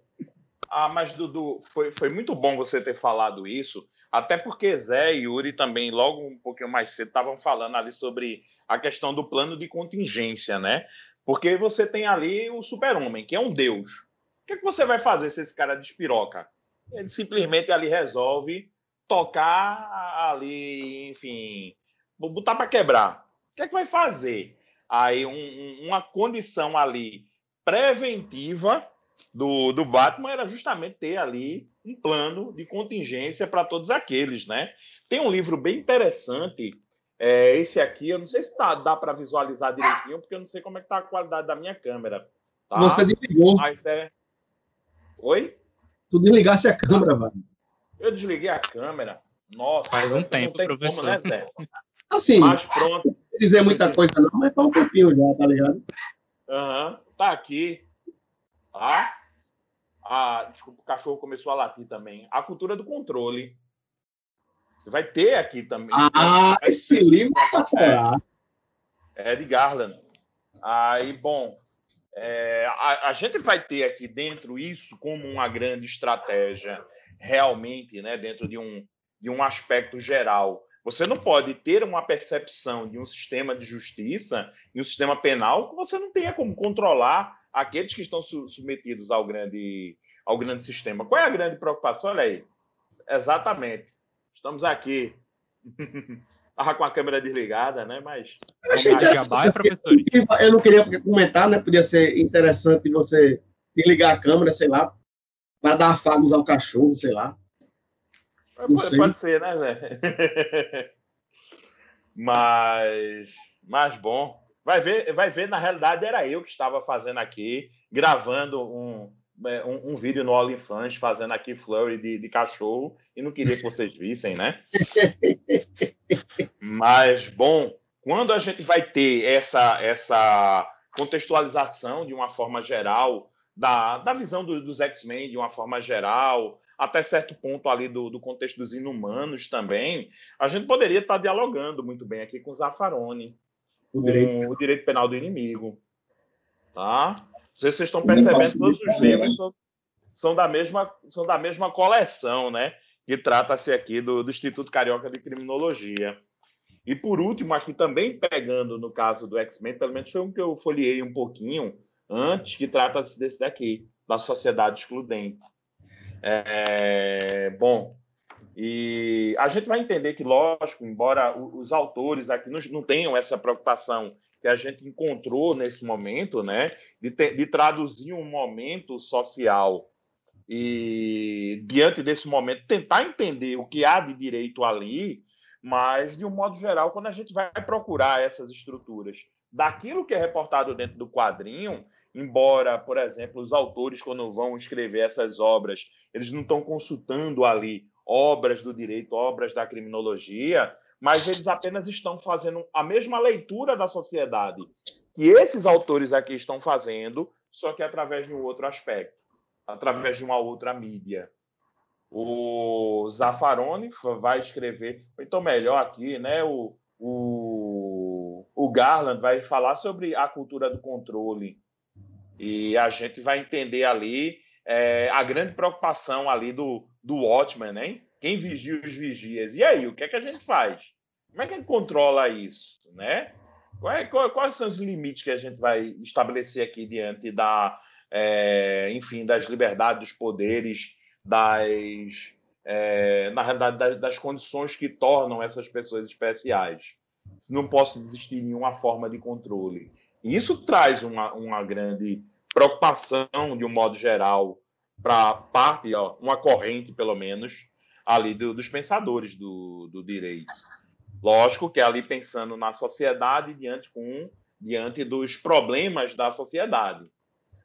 Ah, mas Dudu, foi, foi muito bom você ter falado isso, até porque Zé e Yuri também, logo um pouquinho mais cedo, estavam falando ali sobre a questão do plano de contingência, né? Porque você tem ali o super-homem, que é um deus. O que, é que você vai fazer se esse cara despiroca? Ele simplesmente ali resolve tocar ali, enfim, botar para quebrar. O que é que vai fazer? Aí um, uma condição ali preventiva do, do Batman era justamente ter ali um plano de contingência para todos aqueles, né? Tem um livro bem interessante, é, esse aqui, eu não sei se tá, dá para visualizar direitinho, porque eu não sei como é que tá a qualidade da minha câmera. Tá? Você desligou. Mas é... Oi? Tu desligasse a câmera, velho. Eu desliguei a câmera. Nossa, faz um tempo, professor. Como, né, Zé? Assim, mas pronto. Não dizer muita coisa não, mas tá um tempinho já, tá ligado? Aham, uhum, tá aqui. Tá? Ah, desculpa, o cachorro começou a latir também. A cultura do controle. Você vai ter aqui também. Ah, esse livro tá é, é de Garland. Aí, bom, é, a, a, gente vai ter aqui dentro isso como uma grande estratégia, realmente, né, dentro de um, de um aspecto geral. Você não pode ter uma percepção de um sistema de justiça e um sistema penal que você não tenha como controlar aqueles que estão submetidos ao grande, ao grande sistema. Qual é a grande preocupação? Olha aí. Exatamente. Estamos aqui. Estava com a câmera desligada, né? Mas. Eu, achei professor. eu não queria comentar, né? Podia ser interessante você desligar a câmera, sei lá, para dar afagos ao cachorro, sei lá. Pode, pode, ser, né, Zé? mas, mas bom. Vai ver, vai ver, na realidade era eu que estava fazendo aqui, gravando um, é, um, um vídeo no OnlyFans, fazendo aqui flurry de, de cachorro, e não queria que vocês vissem, né? mas, bom, quando a gente vai ter essa, essa contextualização de uma forma geral, da, da visão do, dos X-Men de uma forma geral, até certo ponto ali do, do contexto dos inumanos também, a gente poderia estar dialogando muito bem aqui com o Zaffaroni, o direito, o direito penal do inimigo. Tá? Vocês estão percebendo todos os livros são, são, da mesma, são da mesma coleção, né? Que trata-se aqui do, do Instituto Carioca de Criminologia. E por último, aqui também pegando no caso do X-Men, pelo menos foi um que eu folhei um pouquinho antes, que trata-se desse daqui, da sociedade excludente. É, bom, e a gente vai entender que, lógico, embora os autores aqui não tenham essa preocupação que a gente encontrou nesse momento, né, de, ter, de traduzir um momento social e, diante desse momento, tentar entender o que há de direito ali, mas, de um modo geral, quando a gente vai procurar essas estruturas daquilo que é reportado dentro do quadrinho, embora, por exemplo, os autores, quando vão escrever essas obras, eles não estão consultando ali obras do direito, obras da criminologia, mas eles apenas estão fazendo a mesma leitura da sociedade que esses autores aqui estão fazendo, só que através de um outro aspecto, através de uma outra mídia. O Zaffaroni vai escrever, então melhor aqui, né? O, o, o Garland vai falar sobre a cultura do controle, e a gente vai entender ali é, a grande preocupação ali do, do Watchmen, né? Quem vigia os vigias? E aí, o que é que a gente faz? Como é que a gente controla isso, né? Quais, quais são os limites que a gente vai estabelecer aqui diante da, é, enfim, das liberdades, dos poderes, das, é, na realidade, das, das, condições que tornam essas pessoas especiais? Não posso existir nenhuma forma de controle. E isso traz uma, uma grande preocupação, de um modo geral, para parte, ó, uma corrente, pelo menos, ali do, dos pensadores do, do direito. Lógico que ali pensando na sociedade diante, com, diante dos problemas da sociedade.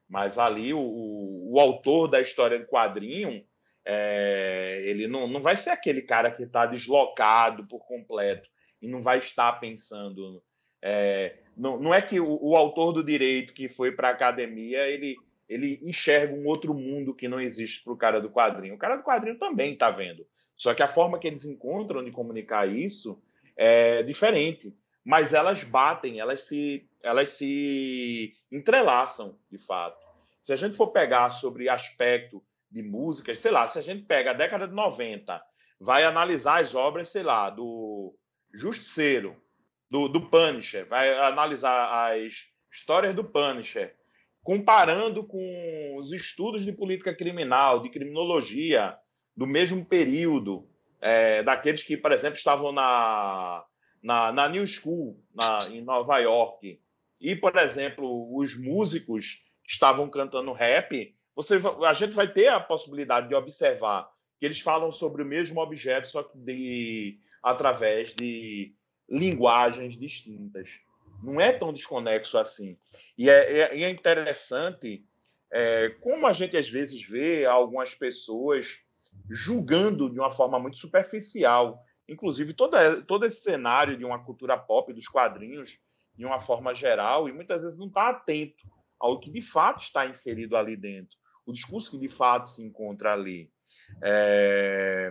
Mas ali o, o, o autor da história do quadrinho, é, ele não, não vai ser aquele cara que está deslocado por completo e não vai estar pensando. É, não, não é que o, o autor do direito que foi para a academia ele, ele enxerga um outro mundo que não existe para o cara do quadrinho. O cara do quadrinho também está vendo. Só que a forma que eles encontram de comunicar isso é diferente. Mas elas batem, elas se, elas se entrelaçam, de fato. Se a gente for pegar sobre aspecto de músicas, sei lá, se a gente pega a década de 90, vai analisar as obras, sei lá, do Justiceiro, do, do Punisher, vai analisar as histórias do Punisher, comparando com os estudos de política criminal, de criminologia, do mesmo período, é, daqueles que, por exemplo, estavam na, na, na New School, na, em Nova York, e, por exemplo, os músicos estavam cantando rap, você, a gente vai ter a possibilidade de observar que eles falam sobre o mesmo objeto, só que de, através de linguagens distintas. Não é tão desconexo assim. E é, é, é interessante é, como a gente às vezes vê algumas pessoas julgando de uma forma muito superficial, inclusive toda, todo esse cenário de uma cultura pop, dos quadrinhos, de uma forma geral, e muitas vezes não está atento ao que de fato está inserido ali dentro, o discurso que de fato se encontra ali. É...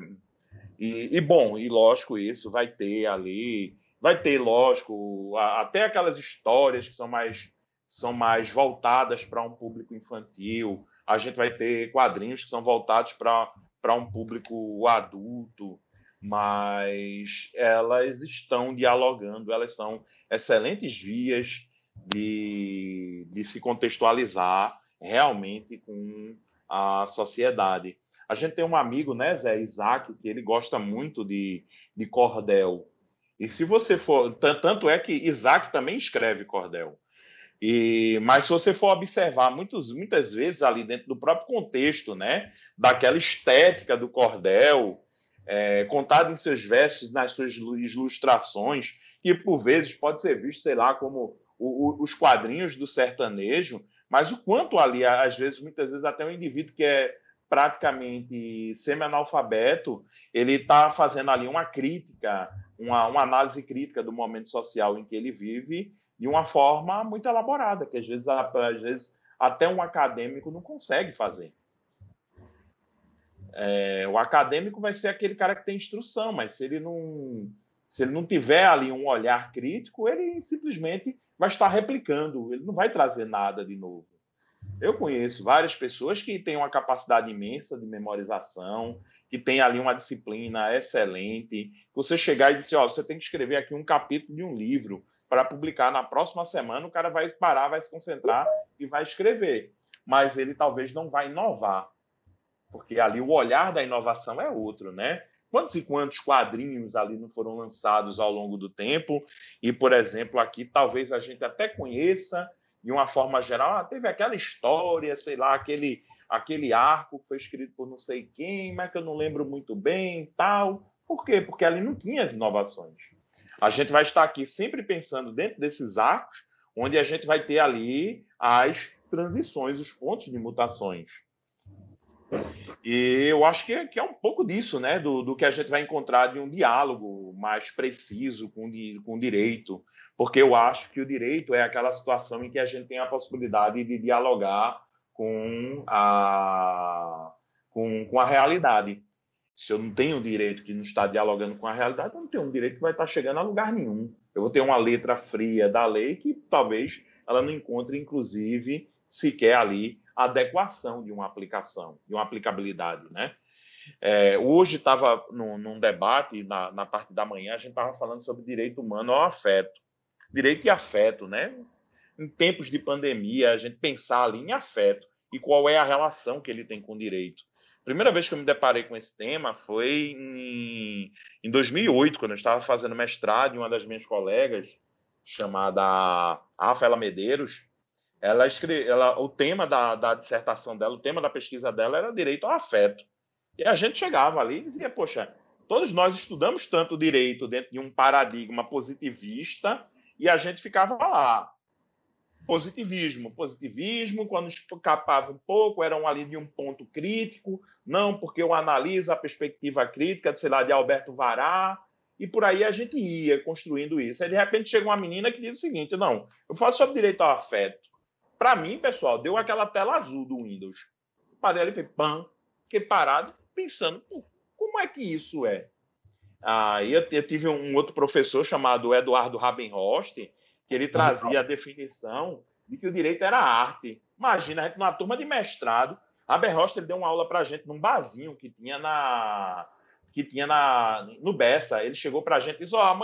E, e, bom, e lógico, isso vai ter ali, vai ter, lógico, até aquelas histórias que são mais, são mais voltadas para um público infantil. A gente vai ter quadrinhos que são voltados para um público adulto, mas elas estão dialogando, elas são excelentes vias de, de se contextualizar realmente com a sociedade. A gente tem um amigo, né, Zé Isaac, que ele gosta muito de, de cordel. E se você for. Tanto é que Isaac também escreve cordel. E, mas se você for observar muitos, muitas vezes ali dentro do próprio contexto, né, daquela estética do cordel, é, contado em seus versos, nas suas ilustrações, que por vezes pode ser visto, sei lá, como o, o, os quadrinhos do sertanejo, mas o quanto ali, às vezes, muitas vezes, até um indivíduo que é praticamente semi-analfabeto, ele está fazendo ali uma crítica, uma, uma análise crítica do momento social em que ele vive de uma forma muito elaborada, que às vezes, às vezes até um acadêmico não consegue fazer. É, o acadêmico vai ser aquele cara que tem instrução, mas se ele não se ele não tiver ali um olhar crítico, ele simplesmente vai estar replicando, ele não vai trazer nada de novo. Eu conheço várias pessoas que têm uma capacidade imensa de memorização, que tem ali uma disciplina excelente. Você chegar e dizer, ó, você tem que escrever aqui um capítulo de um livro para publicar na próxima semana, o cara vai parar, vai se concentrar e vai escrever. Mas ele talvez não vai inovar, porque ali o olhar da inovação é outro, né? Quantos e quantos quadrinhos ali não foram lançados ao longo do tempo? E, por exemplo, aqui talvez a gente até conheça, de uma forma geral, ah, teve aquela história, sei lá, aquele, aquele arco que foi escrito por não sei quem, mas que eu não lembro muito bem tal. Por quê? Porque ali não tinha as inovações. A gente vai estar aqui sempre pensando dentro desses arcos, onde a gente vai ter ali as transições, os pontos de mutações. E eu acho que é, que é um pouco disso, né? Do, do, que a gente vai encontrar de um diálogo mais preciso com, com direito, porque eu acho que o direito é aquela situação em que a gente tem a possibilidade de dialogar com a, com, com a realidade. Se eu não tenho direito que não está dialogando com a realidade, eu não tenho um direito que vai estar chegando a lugar nenhum. Eu vou ter uma letra fria da lei que talvez ela não encontre, inclusive, sequer ali adequação de uma aplicação, de uma aplicabilidade, né? É, hoje estava num, num, debate, na, na parte da manhã, a gente estava falando sobre direito humano ao afeto. Direito e afeto, né? Em tempos de pandemia, a gente pensar ali em afeto e qual é a relação que ele tem com o direito. Primeira vez que eu me deparei com esse tema foi em, em 2008, quando eu estava fazendo mestrado e uma das minhas colegas, chamada Rafaela Medeiros, ela escreve, ela, o tema da, da dissertação dela, o tema da pesquisa dela era direito ao afeto. E a gente chegava ali e dizia, poxa, todos nós estudamos tanto direito dentro de um paradigma positivista e a gente ficava lá. Positivismo, positivismo, quando escapava um pouco, eram ali de um ponto crítico, não, porque eu analiso a perspectiva crítica, sei lá, de Alberto Vará, e por aí a gente ia construindo isso. Aí, de repente, chega uma menina que diz o seguinte: não, eu falo sobre direito ao afeto. Para mim, pessoal, deu aquela tela azul do Windows. Parei ali e falei, pam, fiquei parado pensando, como é que isso é? Aí eu, eu tive um outro professor chamado Eduardo Rabenhost, que ele trazia a definição de que o direito era arte. Imagina, a gente numa turma de mestrado, Rabenhost ele deu uma aula para a gente num barzinho que tinha na que tinha na, no Bessa. Ele chegou para a gente e disse: oh,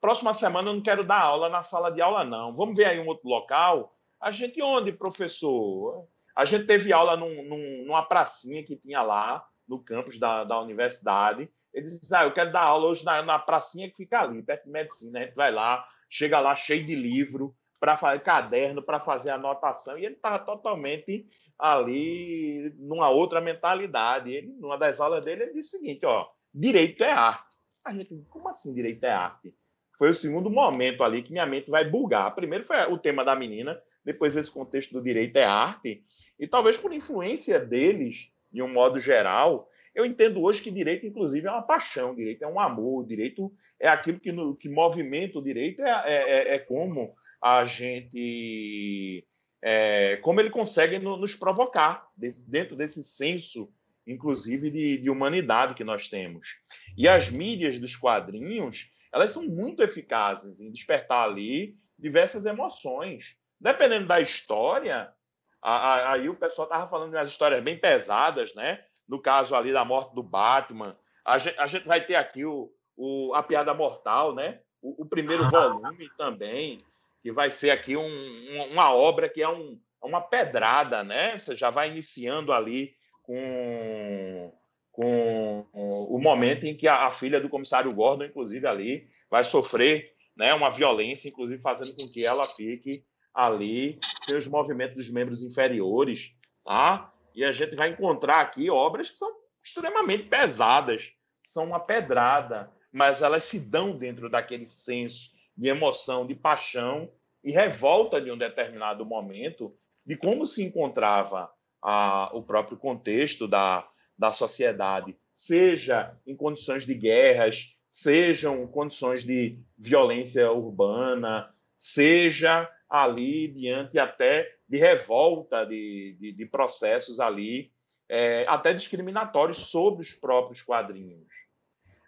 próxima semana eu não quero dar aula na sala de aula, não. Vamos ver aí um outro local. A gente onde, professor? A gente teve aula num, num, numa pracinha que tinha lá, no campus da, da universidade. Ele disse: Ah, eu quero dar aula hoje na, na pracinha que fica ali, perto de medicina. A gente vai lá, chega lá cheio de livro, para fazer caderno, para fazer anotação. E ele estava totalmente ali numa outra mentalidade. Ele, numa das aulas dele, ele disse o seguinte: ó, direito é arte. A gente, como assim direito é arte? Foi o segundo momento ali que minha mente vai bugar. Primeiro foi o tema da menina, depois esse contexto do direito é arte, e talvez por influência deles, de um modo geral, eu entendo hoje que direito, inclusive, é uma paixão, direito é um amor, direito é aquilo que, no, que movimenta o direito, é, é, é, é como a gente. É, como ele consegue no, nos provocar desse, dentro desse senso, inclusive, de, de humanidade que nós temos. E as mídias dos quadrinhos, elas são muito eficazes em despertar ali diversas emoções. Dependendo da história, aí o pessoal estava falando de umas histórias bem pesadas, né? No caso ali da morte do Batman. A gente, a gente vai ter aqui o, o, a Piada Mortal, né? O, o primeiro ah. volume também, que vai ser aqui um, uma obra que é um, uma pedrada, né? Você já vai iniciando ali com, com o momento em que a, a filha do comissário Gordon, inclusive, ali, vai sofrer né, uma violência, inclusive fazendo com que ela fique ali tem os movimentos dos membros inferiores, tá? E a gente vai encontrar aqui obras que são extremamente pesadas, são uma pedrada, mas elas se dão dentro daquele senso de emoção, de paixão e revolta de um determinado momento de como se encontrava a, o próprio contexto da, da sociedade, seja em condições de guerras, sejam condições de violência urbana, seja ali diante até de revolta de, de, de processos ali, é, até discriminatórios sobre os próprios quadrinhos.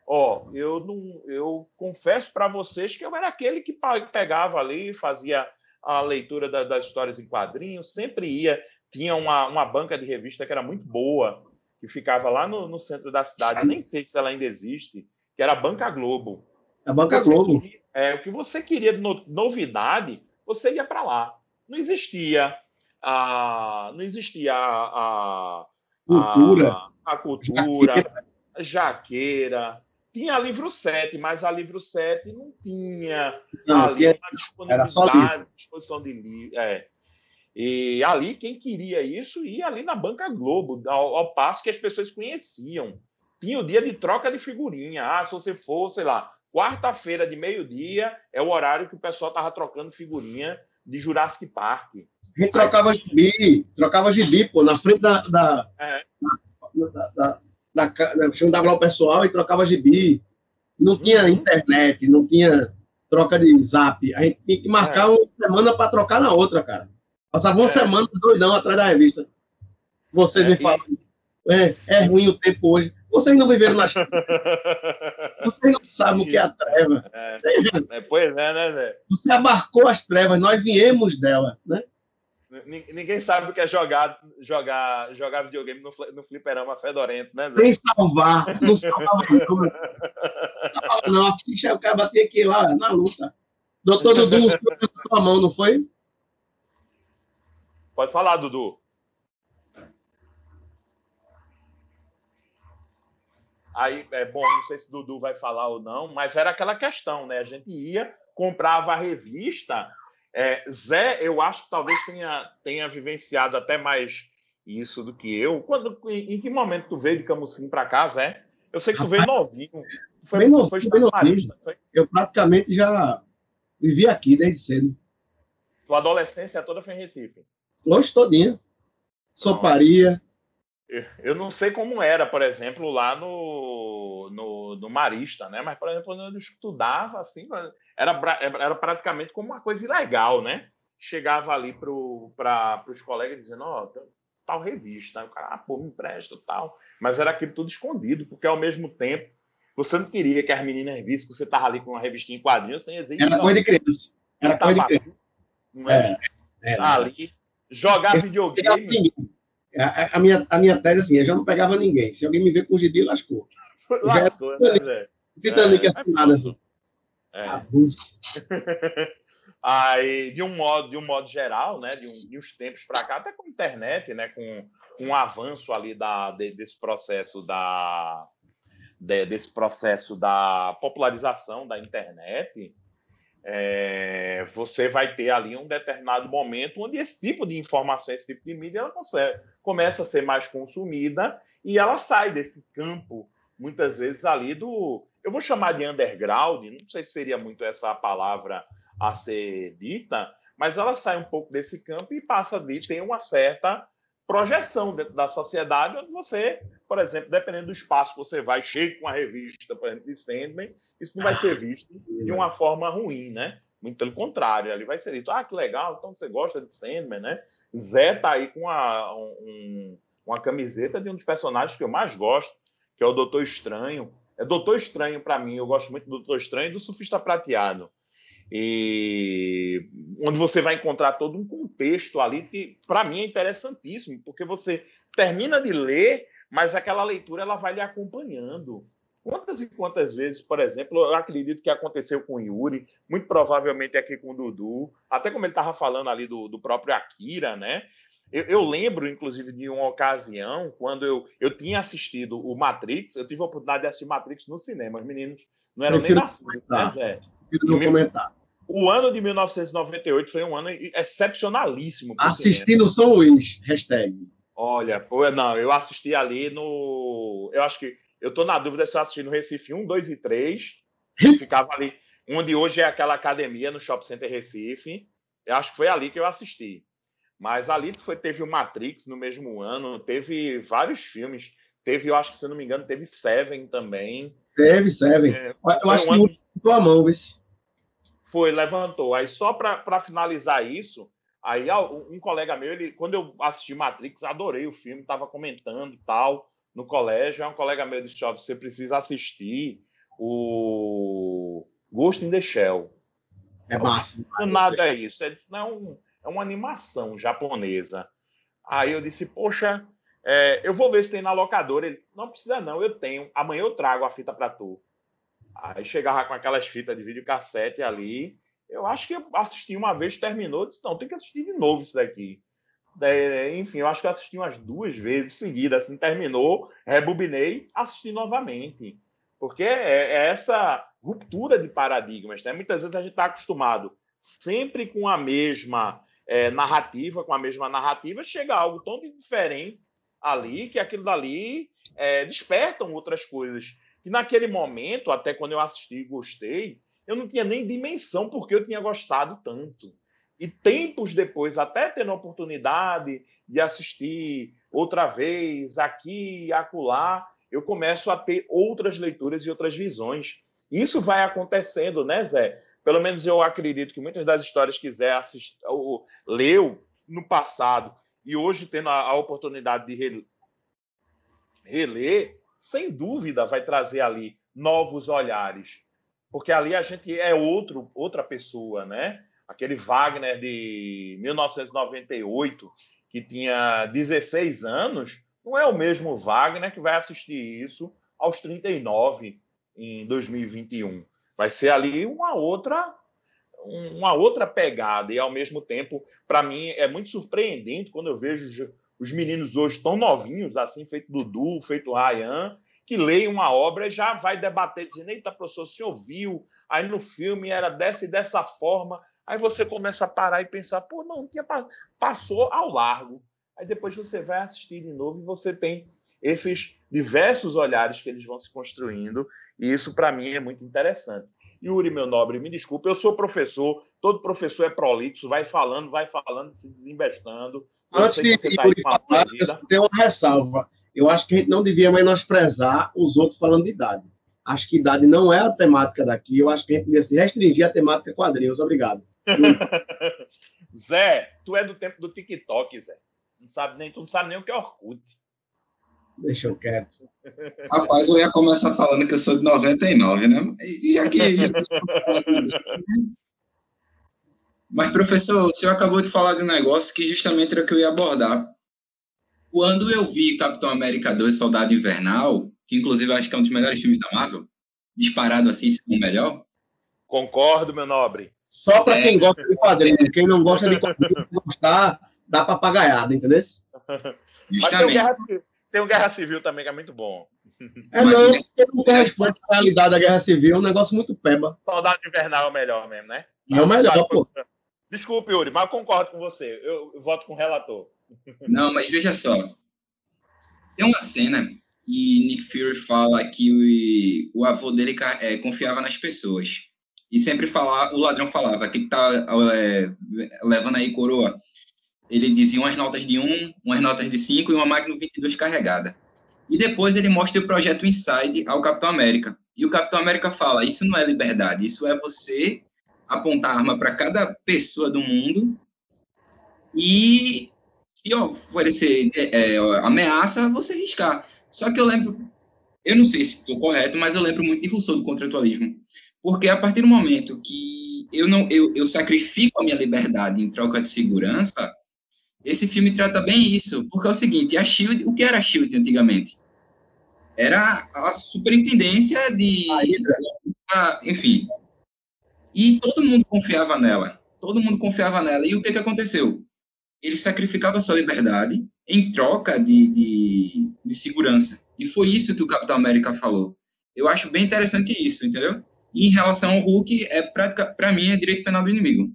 Ó, oh, eu não, eu confesso para vocês que eu era aquele que pegava ali, fazia a leitura da, das histórias em quadrinhos, sempre ia, tinha uma, uma banca de revista que era muito boa, que ficava lá no, no centro da cidade, nem sei se ela ainda existe, que era a Banca Globo. A Banca Globo. Queria, é, o que você queria de no, novidade, você ia para lá. Não existia a, não existia a, a cultura, a, a cultura, jaqueira. jaqueira. Tinha livro 7, mas a livro 7 não tinha não, ali tinha, disponibilidade, disposição de livro. É. E ali, quem queria isso, ia ali na Banca Globo, ao, ao passo que as pessoas conheciam. Tinha o dia de troca de figurinha. Ah, se você for, sei lá, Quarta-feira de meio-dia é o horário que o pessoal tava trocando figurinha de Jurassic Park. A gente trocava gibi, trocava gibi, pô, na frente da. da, é. da, da, da, da, da, pessoal e trocava gibi. Não tinha uhum. internet, não tinha troca de zap. A gente tinha que marcar é. uma semana para trocar na outra, cara. Passava uma é. semana doidão atrás da revista. Vocês é, me falam, e... é, é ruim o tempo hoje. Vocês não viveram na Vocês não sabem o que é a treva. É, é, pois é, né, Zé? Você abarcou as trevas, nós viemos dela, né? Ninguém sabe o que é jogar, jogar, jogar videogame no, no fliperama fedorento, né, Zé? Sem salvar. Não salvava não. Não, a ficha o cara batia aqui lá na luta. Doutor Dudu, tua mão, não foi? Pode falar, Dudu. Aí, é bom, não sei se Dudu vai falar ou não, mas era aquela questão, né? A gente ia, comprava a revista é, Zé, eu acho que talvez tenha, tenha vivenciado até mais isso do que eu. Quando, em, em que momento tu veio de Camusim para cá, Zé? Eu sei que tu veio novinho. Foi, bem novinho, foi. Foi? Eu praticamente já vivi aqui desde cedo. Tua adolescência toda foi em Recife? Longe todinha. Soparia. Eu não sei como era, por exemplo, lá no, no, no Marista, né? Mas, por exemplo, quando eu estudava, assim, era, era praticamente como uma coisa ilegal, né? Chegava ali para os colegas dizendo, ó, oh, tal revista. Aí o cara, ah, pô, me empresta tal. Mas era aquilo tudo escondido, porque ao mesmo tempo você não queria que as meninas vissem que você estava ali com uma revistinha em quadrinhos, sem exigir. Era coisa de criança. Era coisa de criança. Não é? é, é ali, jogar videogame. A, a, minha, a minha tese, assim, eu já não pegava ninguém. Se alguém me ver com o gibi, lascou. Lascou, já, né, Zé? Titanic é, é, nada, assim. É. Abuso. Aí, de um modo, de um modo geral, né, de, um, de uns tempos para cá, até com a internet, né, com, com um avanço ali da, de, desse processo da de, desse processo da popularização da internet, é, você vai ter ali um determinado momento onde esse tipo de informação, esse tipo de mídia, ela consegue, começa a ser mais consumida e ela sai desse campo, muitas vezes ali do, eu vou chamar de underground, não sei se seria muito essa palavra a ser dita, mas ela sai um pouco desse campo e passa ali, tem uma certa projeção dentro da sociedade, onde você, por exemplo, dependendo do espaço que você vai, chega com a revista, por exemplo, de Sandman, isso não vai ser visto de uma forma ruim, né? Muito pelo contrário, ali vai ser dito, ah, que legal, então você gosta de Sandman, né? Zé tá aí com uma, um, uma camiseta de um dos personagens que eu mais gosto, que é o Doutor Estranho, é Doutor Estranho para mim. Eu gosto muito do Doutor Estranho e do Surfista Prateado. E onde você vai encontrar todo um contexto ali que para mim é interessantíssimo, porque você termina de ler, mas aquela leitura ela vai lhe acompanhando. Quantas e quantas vezes, por exemplo, eu acredito que aconteceu com o Yuri, muito provavelmente aqui com o Dudu, até como ele estava falando ali do, do próprio Akira, né? Eu, eu, lembro, inclusive, de uma ocasião, quando eu, eu tinha assistido o Matrix, eu tive a oportunidade de assistir Matrix no cinema. Os meninos não eram nem nascidos, né, Zé? Não comentar. O ano de 1998 foi um ano excepcionalíssimo. Assisti no São Luís, hashtag. Olha, não, eu assisti ali no. Eu acho que. Eu tô na dúvida se eu assisti no Recife 1, 2 e 3. ficava ali. Onde hoje é aquela academia no Shopping Center Recife. Eu acho que foi ali que eu assisti. Mas ali foi, teve o Matrix no mesmo ano, teve vários filmes. Teve, eu acho que, se eu não me engano, teve Seven também. Teve Seven. É, eu acho um ano... que levantou a mão, esse. Foi, levantou. Aí, só para finalizar isso, aí um colega meu, ele, quando eu assisti Matrix, adorei o filme, estava comentando tal no colégio. É um colega meu disse: Ó, você precisa assistir o Ghost in the Shell. É massa. Nada é isso. É, não é é uma animação japonesa. Aí eu disse, poxa, é, eu vou ver se tem na locadora. Ele, não precisa não, eu tenho. Amanhã eu trago a fita para tu. Aí chegava com aquelas fitas de videocassete ali. Eu acho que assisti uma vez, terminou, disse, não, tem que assistir de novo isso daqui. enfim, eu acho que assisti umas duas vezes seguidas, assim, terminou, rebobinei, assisti novamente. Porque é, é essa ruptura de paradigmas, né? Muitas vezes a gente está acostumado sempre com a mesma é, narrativa, com a mesma narrativa, chega algo tão diferente ali que aquilo dali é, despertam outras coisas. E naquele momento, até quando eu assisti e gostei, eu não tinha nem dimensão porque eu tinha gostado tanto. E tempos depois, até tendo a oportunidade de assistir outra vez, aqui e acolá, eu começo a ter outras leituras e outras visões. Isso vai acontecendo, né, Zé? Pelo menos eu acredito que muitas das histórias que Zé assist... ou leu no passado e hoje tendo a, oportunidade de re... reler, sem dúvida vai trazer ali novos olhares. Porque ali a gente é outro, outra pessoa, né? aquele Wagner de 1998, que tinha 16 anos, não é o mesmo Wagner que vai assistir isso aos 39 em 2021. Vai ser ali uma outra uma outra pegada e ao mesmo tempo, para mim é muito surpreendente quando eu vejo os meninos hoje tão novinhos, assim, feito Dudu, feito Ryan, que leem uma obra e já vai debater, dizendo, eita, professor, o senhor viu, aí no filme era dessa e dessa forma, aí você começa a parar e pensar, pô, não, tinha, passou ao largo. Aí depois você vai assistir de novo e você tem esses diversos olhares que eles vão se construindo, e isso para mim é muito interessante. Yuri, meu nobre, me desculpe, eu sou professor, todo professor é prolixo, vai falando, vai falando, se desinvestando. Antes de tá Yuri falar, tem uma ressalva. Eu acho que a gente não devia menosprezar os outros falando de idade. Acho que idade não é a temática daqui, eu acho que a gente devia se restringir à temática quadrinhos. Obrigado. Zé, tu é do tempo do TikTok, Zé. Não sabe nem, tu não sabe nem o que é Orkut. Deixa eu quieto. Rapaz, eu ia começar falando que eu sou de 99, né? Já que. Mas, professor, o senhor acabou de falar de um negócio que justamente era o que eu ia abordar. Quando eu vi Capitão América 2 Soldado Invernal, que inclusive acho que é um dos melhores filmes da Marvel, disparado assim, se o melhor. Concordo, meu nobre. Só para é. quem gosta de quadrinho. Quem não gosta de quadrinho, gostar, dá papagaiada, entendeu? Justamente. Mas tem tem o Guerra Civil também, que é muito bom. É, Mas, não, porque não corresponde à realidade da Guerra Civil, é um negócio muito peba. Soldado Invernal é o melhor mesmo, né? É o melhor, pô. Desculpe, Yuri, mas eu concordo com você. Eu, eu voto com o relator. Não, mas veja só. Tem uma cena que Nick Fury fala que o, o avô dele é, confiava nas pessoas. E sempre fala, o ladrão falava que tá é, levando aí coroa ele dizia umas notas de 1, umas notas de 5 e uma Magnum 22 carregada. E depois ele mostra o projeto Inside ao Capitão América. E o Capitão América fala: Isso não é liberdade, isso é você apontar arma para cada pessoa do mundo e se oferecer é, ameaça, você riscar. Só que eu lembro, eu não sei se estou correto, mas eu lembro muito de Rousseau do contratualismo. Porque a partir do momento que eu não eu, eu sacrifico a minha liberdade em troca de segurança, esse filme trata bem isso, porque é o seguinte, a Shield, o que era a Shield antigamente? Era a superintendência de, enfim. E todo mundo confiava nela. Todo mundo confiava nela. E o que que aconteceu? Ele sacrificava sua liberdade em troca de, de, de segurança. E foi isso que o Capitão América falou. Eu acho bem interessante isso, entendeu? E em relação ao Hulk, é para mim é direito penal do inimigo.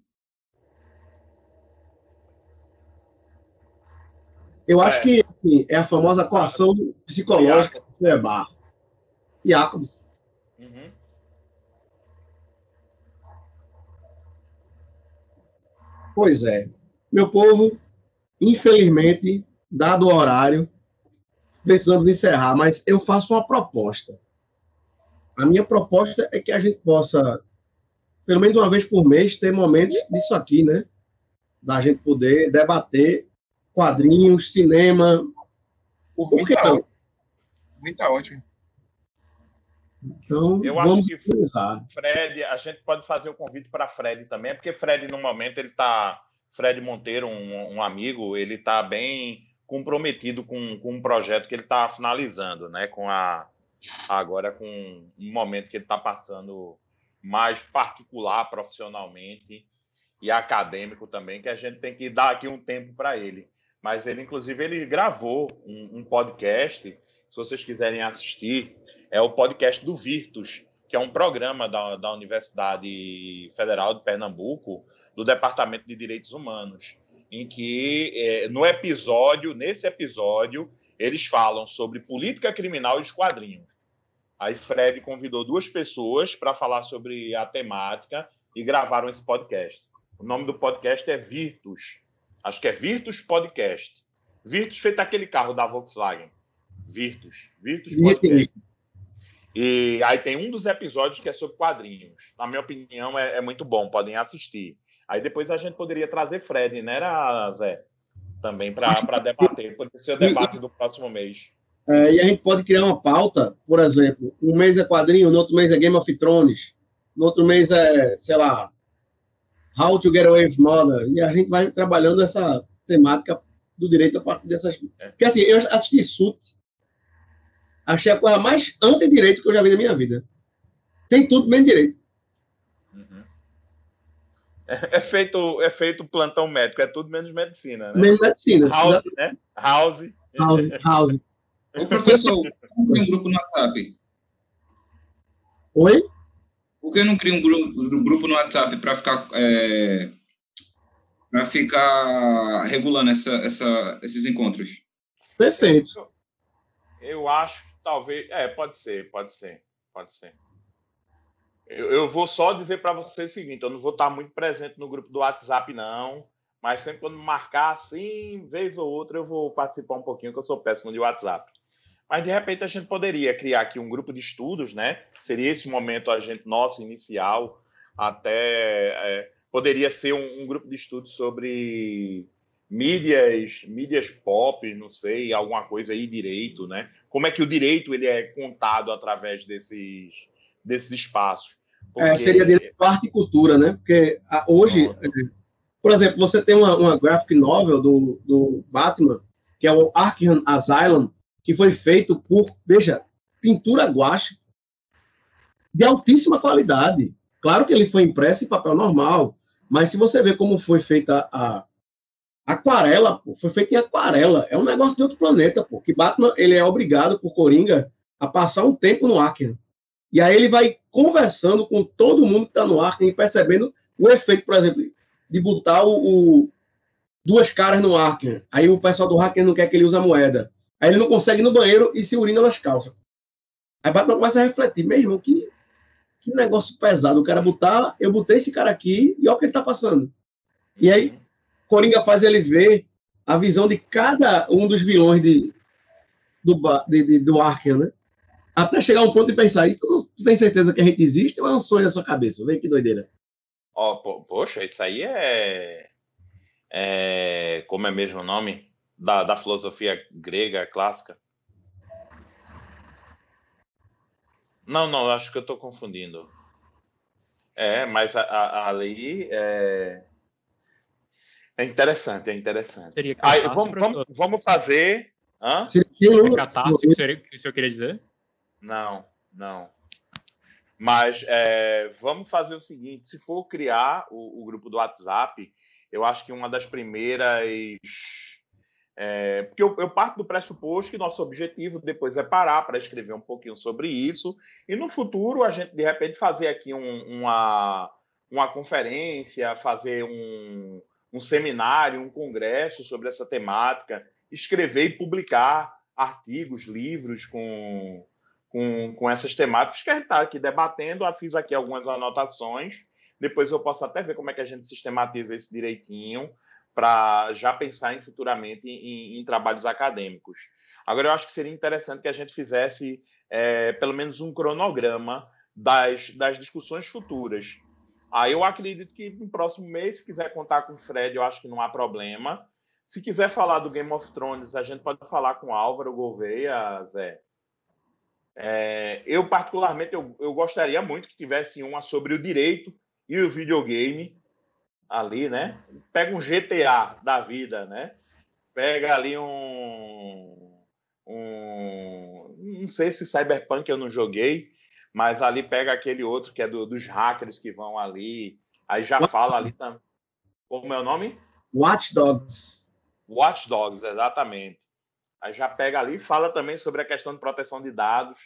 Eu acho que assim, é a famosa coação psicológica do Ebar. Jacobs. Uhum. Pois é. Meu povo, infelizmente, dado o horário, precisamos encerrar, mas eu faço uma proposta. A minha proposta é que a gente possa, pelo menos uma vez por mês, ter momentos disso aqui, né? Da gente poder debater quadrinhos, cinema. Por que não? Muito tá ótimo. Então, eu vamos acho que utilizar. Fred, a gente pode fazer o convite para Fred também, porque Fred, no momento, ele está. Fred Monteiro, um, um, amigo, ele está bem comprometido com, com um projeto que ele está finalizando, né? Com a agora com um momento que ele está passando mais particular profissionalmente e acadêmico também, que a gente tem que dar aqui um tempo para ele mas ele, inclusive, ele gravou um, um, podcast, se vocês quiserem assistir, é o podcast do Virtus, que é um programa da, da Universidade Federal de Pernambuco, do Departamento de Direitos Humanos, em que, é, no episódio, nesse episódio, eles falam sobre política criminal e os quadrinhos. Aí Fred convidou duas pessoas para falar sobre a temática e gravaram esse podcast. O nome do podcast é Virtus, Acho que é Virtus Podcast. Virtus feito aquele carro da Volkswagen. Virtus. Virtus Podcast. E aí tem um dos episódios que é sobre quadrinhos. Na minha opinião, é, é muito bom. Podem assistir. Aí depois a gente poderia trazer Fred, né, Zé? Também para debater. Pode ser o debate do próximo mês. É, e a gente pode criar uma pauta, por exemplo, um mês é quadrinho, no outro mês é Game of Thrones, no outro mês é, sei lá, How to Get Away with Murder. E a gente vai trabalhando essa temática do direito a partir dessas. Porque assim, eu assisti Sut, achei a coisa mais anti-direito que eu já vi na minha vida. Tem tudo menos direito. Uhum. É, é feito, é feito plantão médico, é tudo menos medicina, né? Menos medicina. House, né? House. House, house. Ô, professor, como um grupo no WhatsApp? Oi? Por que não cria um grupo, um grupo no WhatsApp para ficar é, para ficar regulando essa, essa, esses encontros? Perfeito. Eu, eu acho talvez. É, pode ser, pode ser, pode ser. Eu, eu vou só dizer para vocês o seguinte: eu não vou estar muito presente no grupo do WhatsApp, não. Mas sempre quando marcar assim, vez ou outra, eu vou participar um pouquinho, que eu sou péssimo de WhatsApp. Mas de repente a gente poderia criar aqui um grupo de estudos, né? Seria esse momento a gente nosso inicial, até é, poderia ser um, um, grupo de estudos sobre mídias, mídias pop, não sei, alguma coisa aí direito, né? Como é que o direito ele é contado através desses desses espaços? Porque... É, seria direito arte e cultura, né? Porque a, hoje por exemplo, você tem uma, uma graphic novel do, do Batman, que é o Arkham Asylum, que foi feito por, veja, pintura guache de altíssima qualidade. Claro que ele foi impresso em papel normal, mas se você ver como foi feita a, aquarela, pô, foi feita em aquarela. É um negócio de outro planeta, pô. Que Batman, ele é obrigado por Coringa a passar um tempo no Arkham. E aí ele vai conversando com todo mundo que está no Arkham e percebendo o efeito, por exemplo, de botar o, o duas caras no hacker. Aí o pessoal do hacker não quer que ele use a moeda. Aí ele não consegue ir no banheiro e se urina nas calças. Aí Batman começa a refletir, mesmo que, que negócio pesado. O cara botar, eu botei esse cara aqui e olha o que ele tá passando. E aí, Coringa faz ele ver a visão de cada um dos vilões de, do, de, de, do Arkham, né? Até chegar um ponto e pensar, e tu, tu tem certeza que a gente existe ou é um sonho da sua cabeça? Vem que doideira. Ó, oh, poxa, isso aí é, é, Como é mesmo o nome? Da, da filosofia grega clássica? Não, não, acho que eu estou confundindo. É, mas a, a, ali é... é interessante, é interessante. Seria Aí, vamos, vamos, vamos fazer. Hã? Seria catarse que o senhor queria dizer? Não, não. Mas é, vamos fazer o seguinte: se for criar o, o, grupo do WhatsApp, eu acho que uma das primeiras. É, porque eu, eu, parto do pressuposto que nosso objetivo depois é parar para escrever um pouquinho sobre isso, e no futuro a gente, de repente, fazer aqui um, uma, uma conferência, fazer um, um seminário, um congresso sobre essa temática, escrever e publicar artigos, livros com com, com essas temáticas que a gente está aqui debatendo. Eu fiz aqui algumas anotações. Depois eu posso até ver como é que a gente sistematiza isso direitinho para já pensar em, futuramente em, em, trabalhos acadêmicos. Agora, eu acho que seria interessante que a gente fizesse é, pelo menos um cronograma das, das discussões futuras. Aí eu acredito que no próximo mês, se quiser contar com o Fred, eu acho que não há problema. Se quiser falar do Game of Thrones, a gente pode falar com Álvaro Gouveia, Zé. É, eu, particularmente, eu, eu gostaria muito que tivesse uma sobre o direito e o videogame ali, né? Pega um GTA da vida, né? Pega ali um, um não sei se Cyberpunk eu não joguei, mas ali pega aquele outro que é do, dos hackers que vão ali, aí já fala ali também. Como é o nome? Watch Dogs. Watch Dogs, exatamente. Aí já pega ali e fala também sobre a questão de proteção de dados.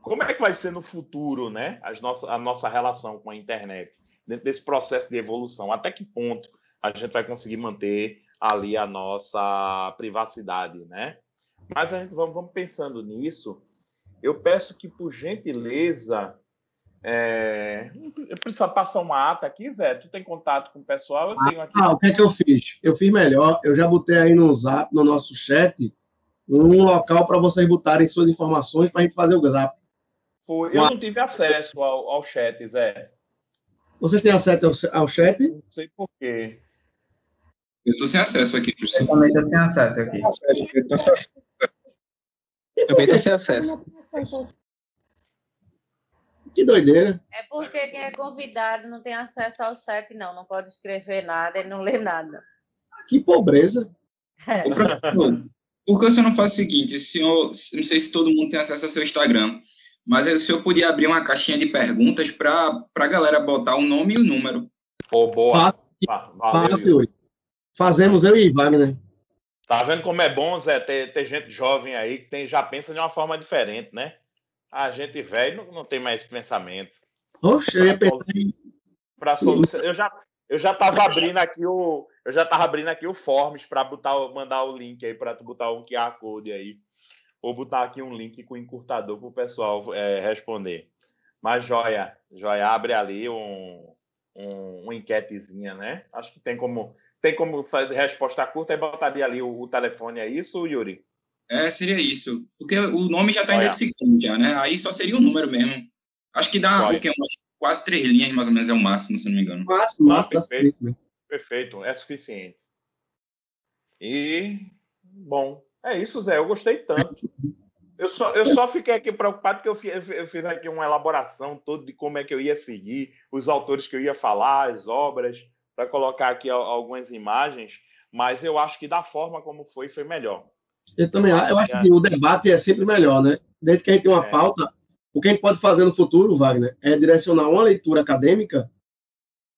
Como é que vai ser no futuro, né? As nossa, a nossa relação com a internet, dentro desse processo de evolução? Até que ponto a gente vai conseguir manter ali a nossa privacidade, né? Mas a gente vamos, vamos pensando nisso. Eu peço que, por gentileza, é... eu preciso passar uma ata aqui, Zé. Tu tem contato com o pessoal? Eu tenho aqui. Ah, o que é que eu fiz? Eu fiz melhor. Eu já botei aí no zap, no nosso chat, um local para vocês botarem suas informações para a gente fazer o zap. Foi. Eu não tive acesso ao, ao chat, Zé. Vocês têm acesso ao, ao chat? Não sei por quê. Eu estou sem acesso aqui, professor. Eu também estou sem acesso aqui. Eu também estou sem acesso. Que doideira. É porque quem é convidado não tem acesso ao chat, não. Não pode escrever nada e não lê nada. Que pobreza. É. Ô, professor, por que você não faz o seguinte? O senhor, não sei se todo mundo tem acesso ao seu Instagram, mas o senhor podia abrir uma caixinha de perguntas para a galera botar o nome e o número. Pô, boa. Fácil, fácil. Fazemos eu e Wagner. Tá vendo como é bom, Zé, ter, ter gente jovem aí que tem, já pensa de uma forma diferente, né? A gente velho não, não tem mais pensamento. Oxe, eu ia pensar em Para solução. Eu já, eu já tava abrindo aqui o. Eu já tava abrindo aqui o Forms para botar, o- mandar o link aí, para tu botar um QR Code aí. Ou botar aqui um link com encurtador para o pessoal é, responder. Mas joia, joia, abre ali um, um, uma enquetezinha, né? Acho que tem como. Tem como fazer resposta curta e botaria ali o, o telefone, é isso, Yuri? É, seria isso. Porque o nome já está identificando já, né? Aí só seria o número mesmo. Acho que dá o quê? Umas quase três linhas, mais ou menos, é o máximo, se não me engano. máximo, Ah, máximo. perfeito. das- Perfeito, é suficiente. E, bom, é isso, Zé. Eu gostei tanto. Eu só, eu só fiquei aqui preocupado porque eu fiz, eu fiz aqui uma elaboração toda de como é que eu ia seguir, os autores que eu ia falar, as obras, para colocar aqui al- algumas imagens, mas eu acho que da forma como foi, foi melhor. Eu também acho. Eu acho que o debate é sempre melhor, né? Desde que a gente tem uma É. pauta, o que a gente pode fazer no futuro, Wagner, é direcionar uma leitura acadêmica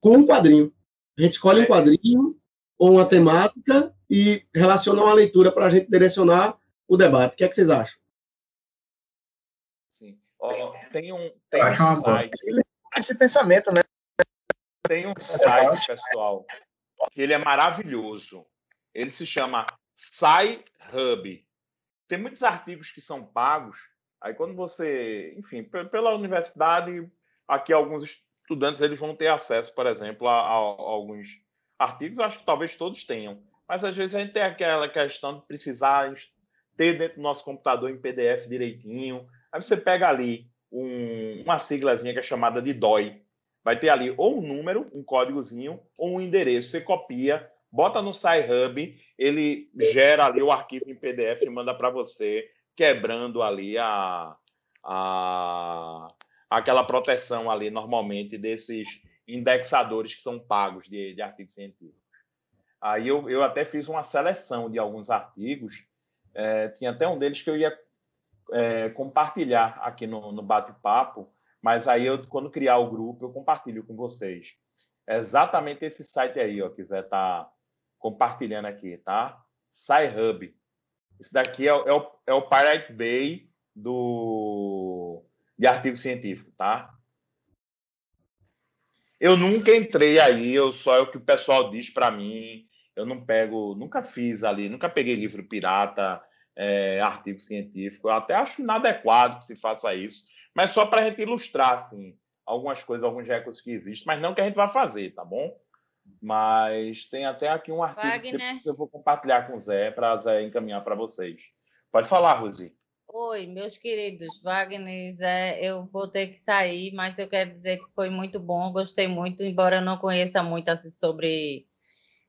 com um quadrinho. A gente escolhe É. um quadrinho ou uma temática e relaciona uma leitura para a gente direcionar o debate. O que é que vocês acham? Sim. Ó, tem um, tem acho uma um boa. site Esse pensamento, né? Tem um site, pessoal, que ele é maravilhoso. Ele se chama SciHub. Tem muitos artigos que são pagos. Aí quando você, enfim, pe- pela universidade, aqui alguns estudantes eles vão ter acesso, por exemplo, a, a- a alguns artigos. Eu acho que talvez todos tenham. Mas às vezes a gente tem aquela questão de precisar ter dentro do nosso computador em PDF direitinho. Aí você pega ali um- uma siglazinha que é chamada de DOI. Vai ter ali ou um número, um códigozinho, ou um endereço. Você copia, bota no SciHub, ele gera ali o arquivo em PDF e manda para você, quebrando ali a, a aquela proteção ali normalmente desses indexadores que são pagos de, de artigos científicos. Aí eu, eu até fiz uma seleção de alguns artigos, eh, tinha até um deles que eu ia eh, compartilhar aqui no, no bate-papo, mas aí eu, quando criar o grupo, eu compartilho com vocês. É exatamente esse site aí, ó, quiser estar compartilhando aqui, tá? SciHub. Esse daqui é, é o, é o Pirate Bay do, de artigo científico, tá? Eu nunca entrei aí, eu só é o que o pessoal diz para mim. Eu não pego, nunca fiz ali, nunca peguei livro pirata, é, artigo científico. Eu até acho inadequado que se faça isso, mas só para a gente ilustrar assim algumas coisas, alguns recursos que existem, mas não que a gente vai fazer, tá bom? Mas tem até aqui um artigo Wagner. que eu vou compartilhar com o Zé para Zé encaminhar para vocês. Pode falar, Rosi. Oi, meus queridos, Wagner e Zé, eu vou ter que sair, mas eu quero dizer que foi muito bom, gostei muito, embora eu não conheça muito assim, sobre,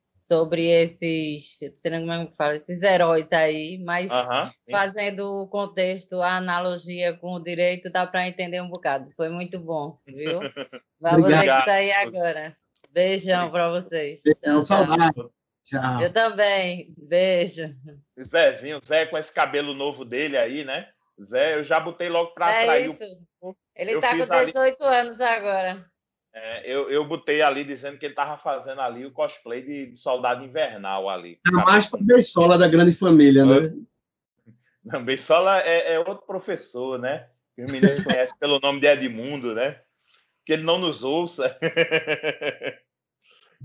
sobre esses, sei como é que fala, esses heróis aí, mas fazendo o contexto, a analogia com o direito, dá para entender um bocado. Foi muito bom, viu? Ter Obrigado. que sair agora. Beijão para vocês. Beijão, Tchau, tchau. Eu também. Beijo. Zezinho, Zé com esse cabelo novo dele aí, né? Zé, eu já botei logo para É atrair o isso. Ele eu está com ali- 18 anos agora. É, eu, eu botei ali dizendo que ele tava fazendo ali o cosplay de, de soldado invernal ali. É mais para Beisola da grande família, né? Sola é, é outro professor, né? Que os meninos conhecem pelo nome de Edmundo, né? Que ele não nos ouça.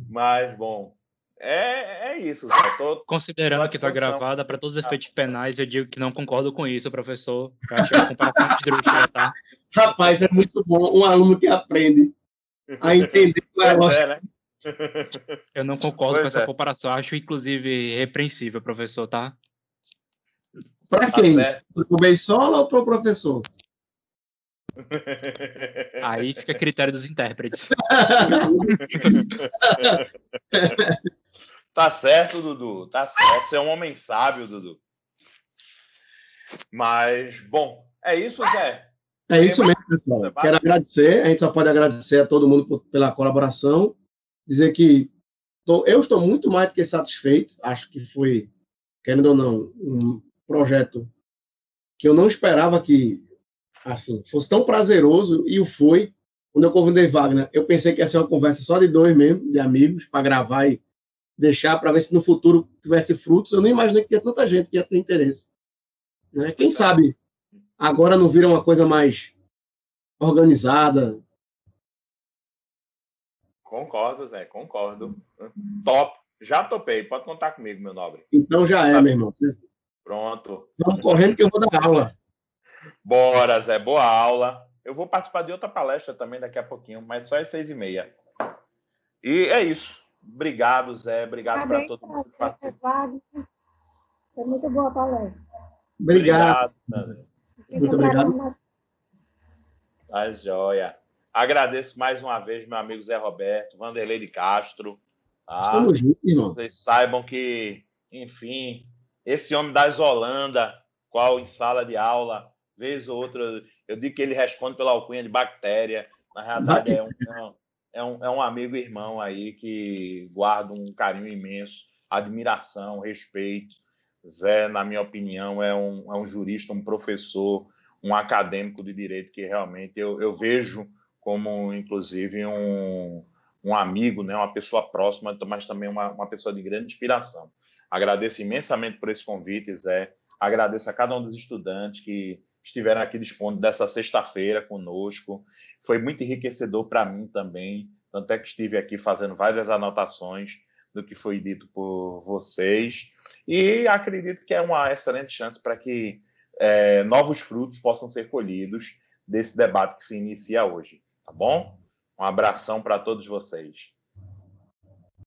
Mas, bom, é, é isso, Zé. Tô- Considerando que está gravada para todos os efeitos penais, eu digo que não concordo com isso, professor. Eu achei a comparação esdrúxula, tá? Rapaz, é muito bom um aluno que aprende a entender qual é a lógica. é, né? Eu não concordo Pois com essa é. comparação. Acho, inclusive, repreensível, professor, tá? Para Tá quem? Para o Beisola ou para o professor? Aí fica a critério dos intérpretes. Tá certo, Dudu. Tá certo. Você é um homem sábio, Dudu. Mas, bom, é isso, Zé. É isso mesmo, pessoal. Quero agradecer, a gente só pode agradecer a todo mundo por, pela colaboração, dizer que tô, eu estou muito mais do que satisfeito, acho que foi, querendo ou não, um projeto que eu não esperava que assim fosse tão prazeroso e o foi. Quando eu convidei Wagner, eu pensei que ia ser uma conversa só de dois mesmo, de amigos, para gravar e deixar para ver se no futuro tivesse frutos. Eu nem imaginei que tinha tanta gente que ia ter interesse. Né? Quem sabe agora não vira uma coisa mais organizada. Concordo, Zé, concordo. Top. Já topei, pode contar comigo, meu nobre. Então já é, meu irmão. Pronto. Vamos correndo que eu vou dar aula. Bora, Zé, boa aula. Eu vou participar de outra palestra também daqui a pouquinho, mas só às seis e meia. E é isso. Obrigado, Zé. Obrigado para todo mundo que participou. Foi muito boa a palestra. Obrigado. obrigado Sandra. Muito obrigado. Tá joia. Agradeço mais uma vez, meu amigo Zé Roberto, Vanderlei de Castro. Tá? Estamos juntos, irmão. Vocês saibam que, enfim, esse homem da Isolanda, qual em sala de aula, vez ou outra, eu digo que ele responde pela alcunha de bactéria. Na realidade, é um, é um, é um amigo irmão aí que guarda um carinho imenso, admiração, respeito. Zé, na minha opinião, é um, é um jurista, um professor, um acadêmico de direito que realmente eu, eu vejo como, inclusive, um, um amigo, né, uma pessoa próxima, mas também uma, uma pessoa de grande inspiração. Agradeço imensamente por esse convite, Zé. Agradeço a cada um dos estudantes que estiveram aqui dispondo dessa sexta-feira conosco. Foi muito enriquecedor para mim também, tanto é que estive aqui fazendo várias anotações do que foi dito por vocês. E acredito que é uma excelente chance para que é, novos frutos possam ser colhidos desse debate que se inicia hoje. Tá bom? Um abração para todos vocês.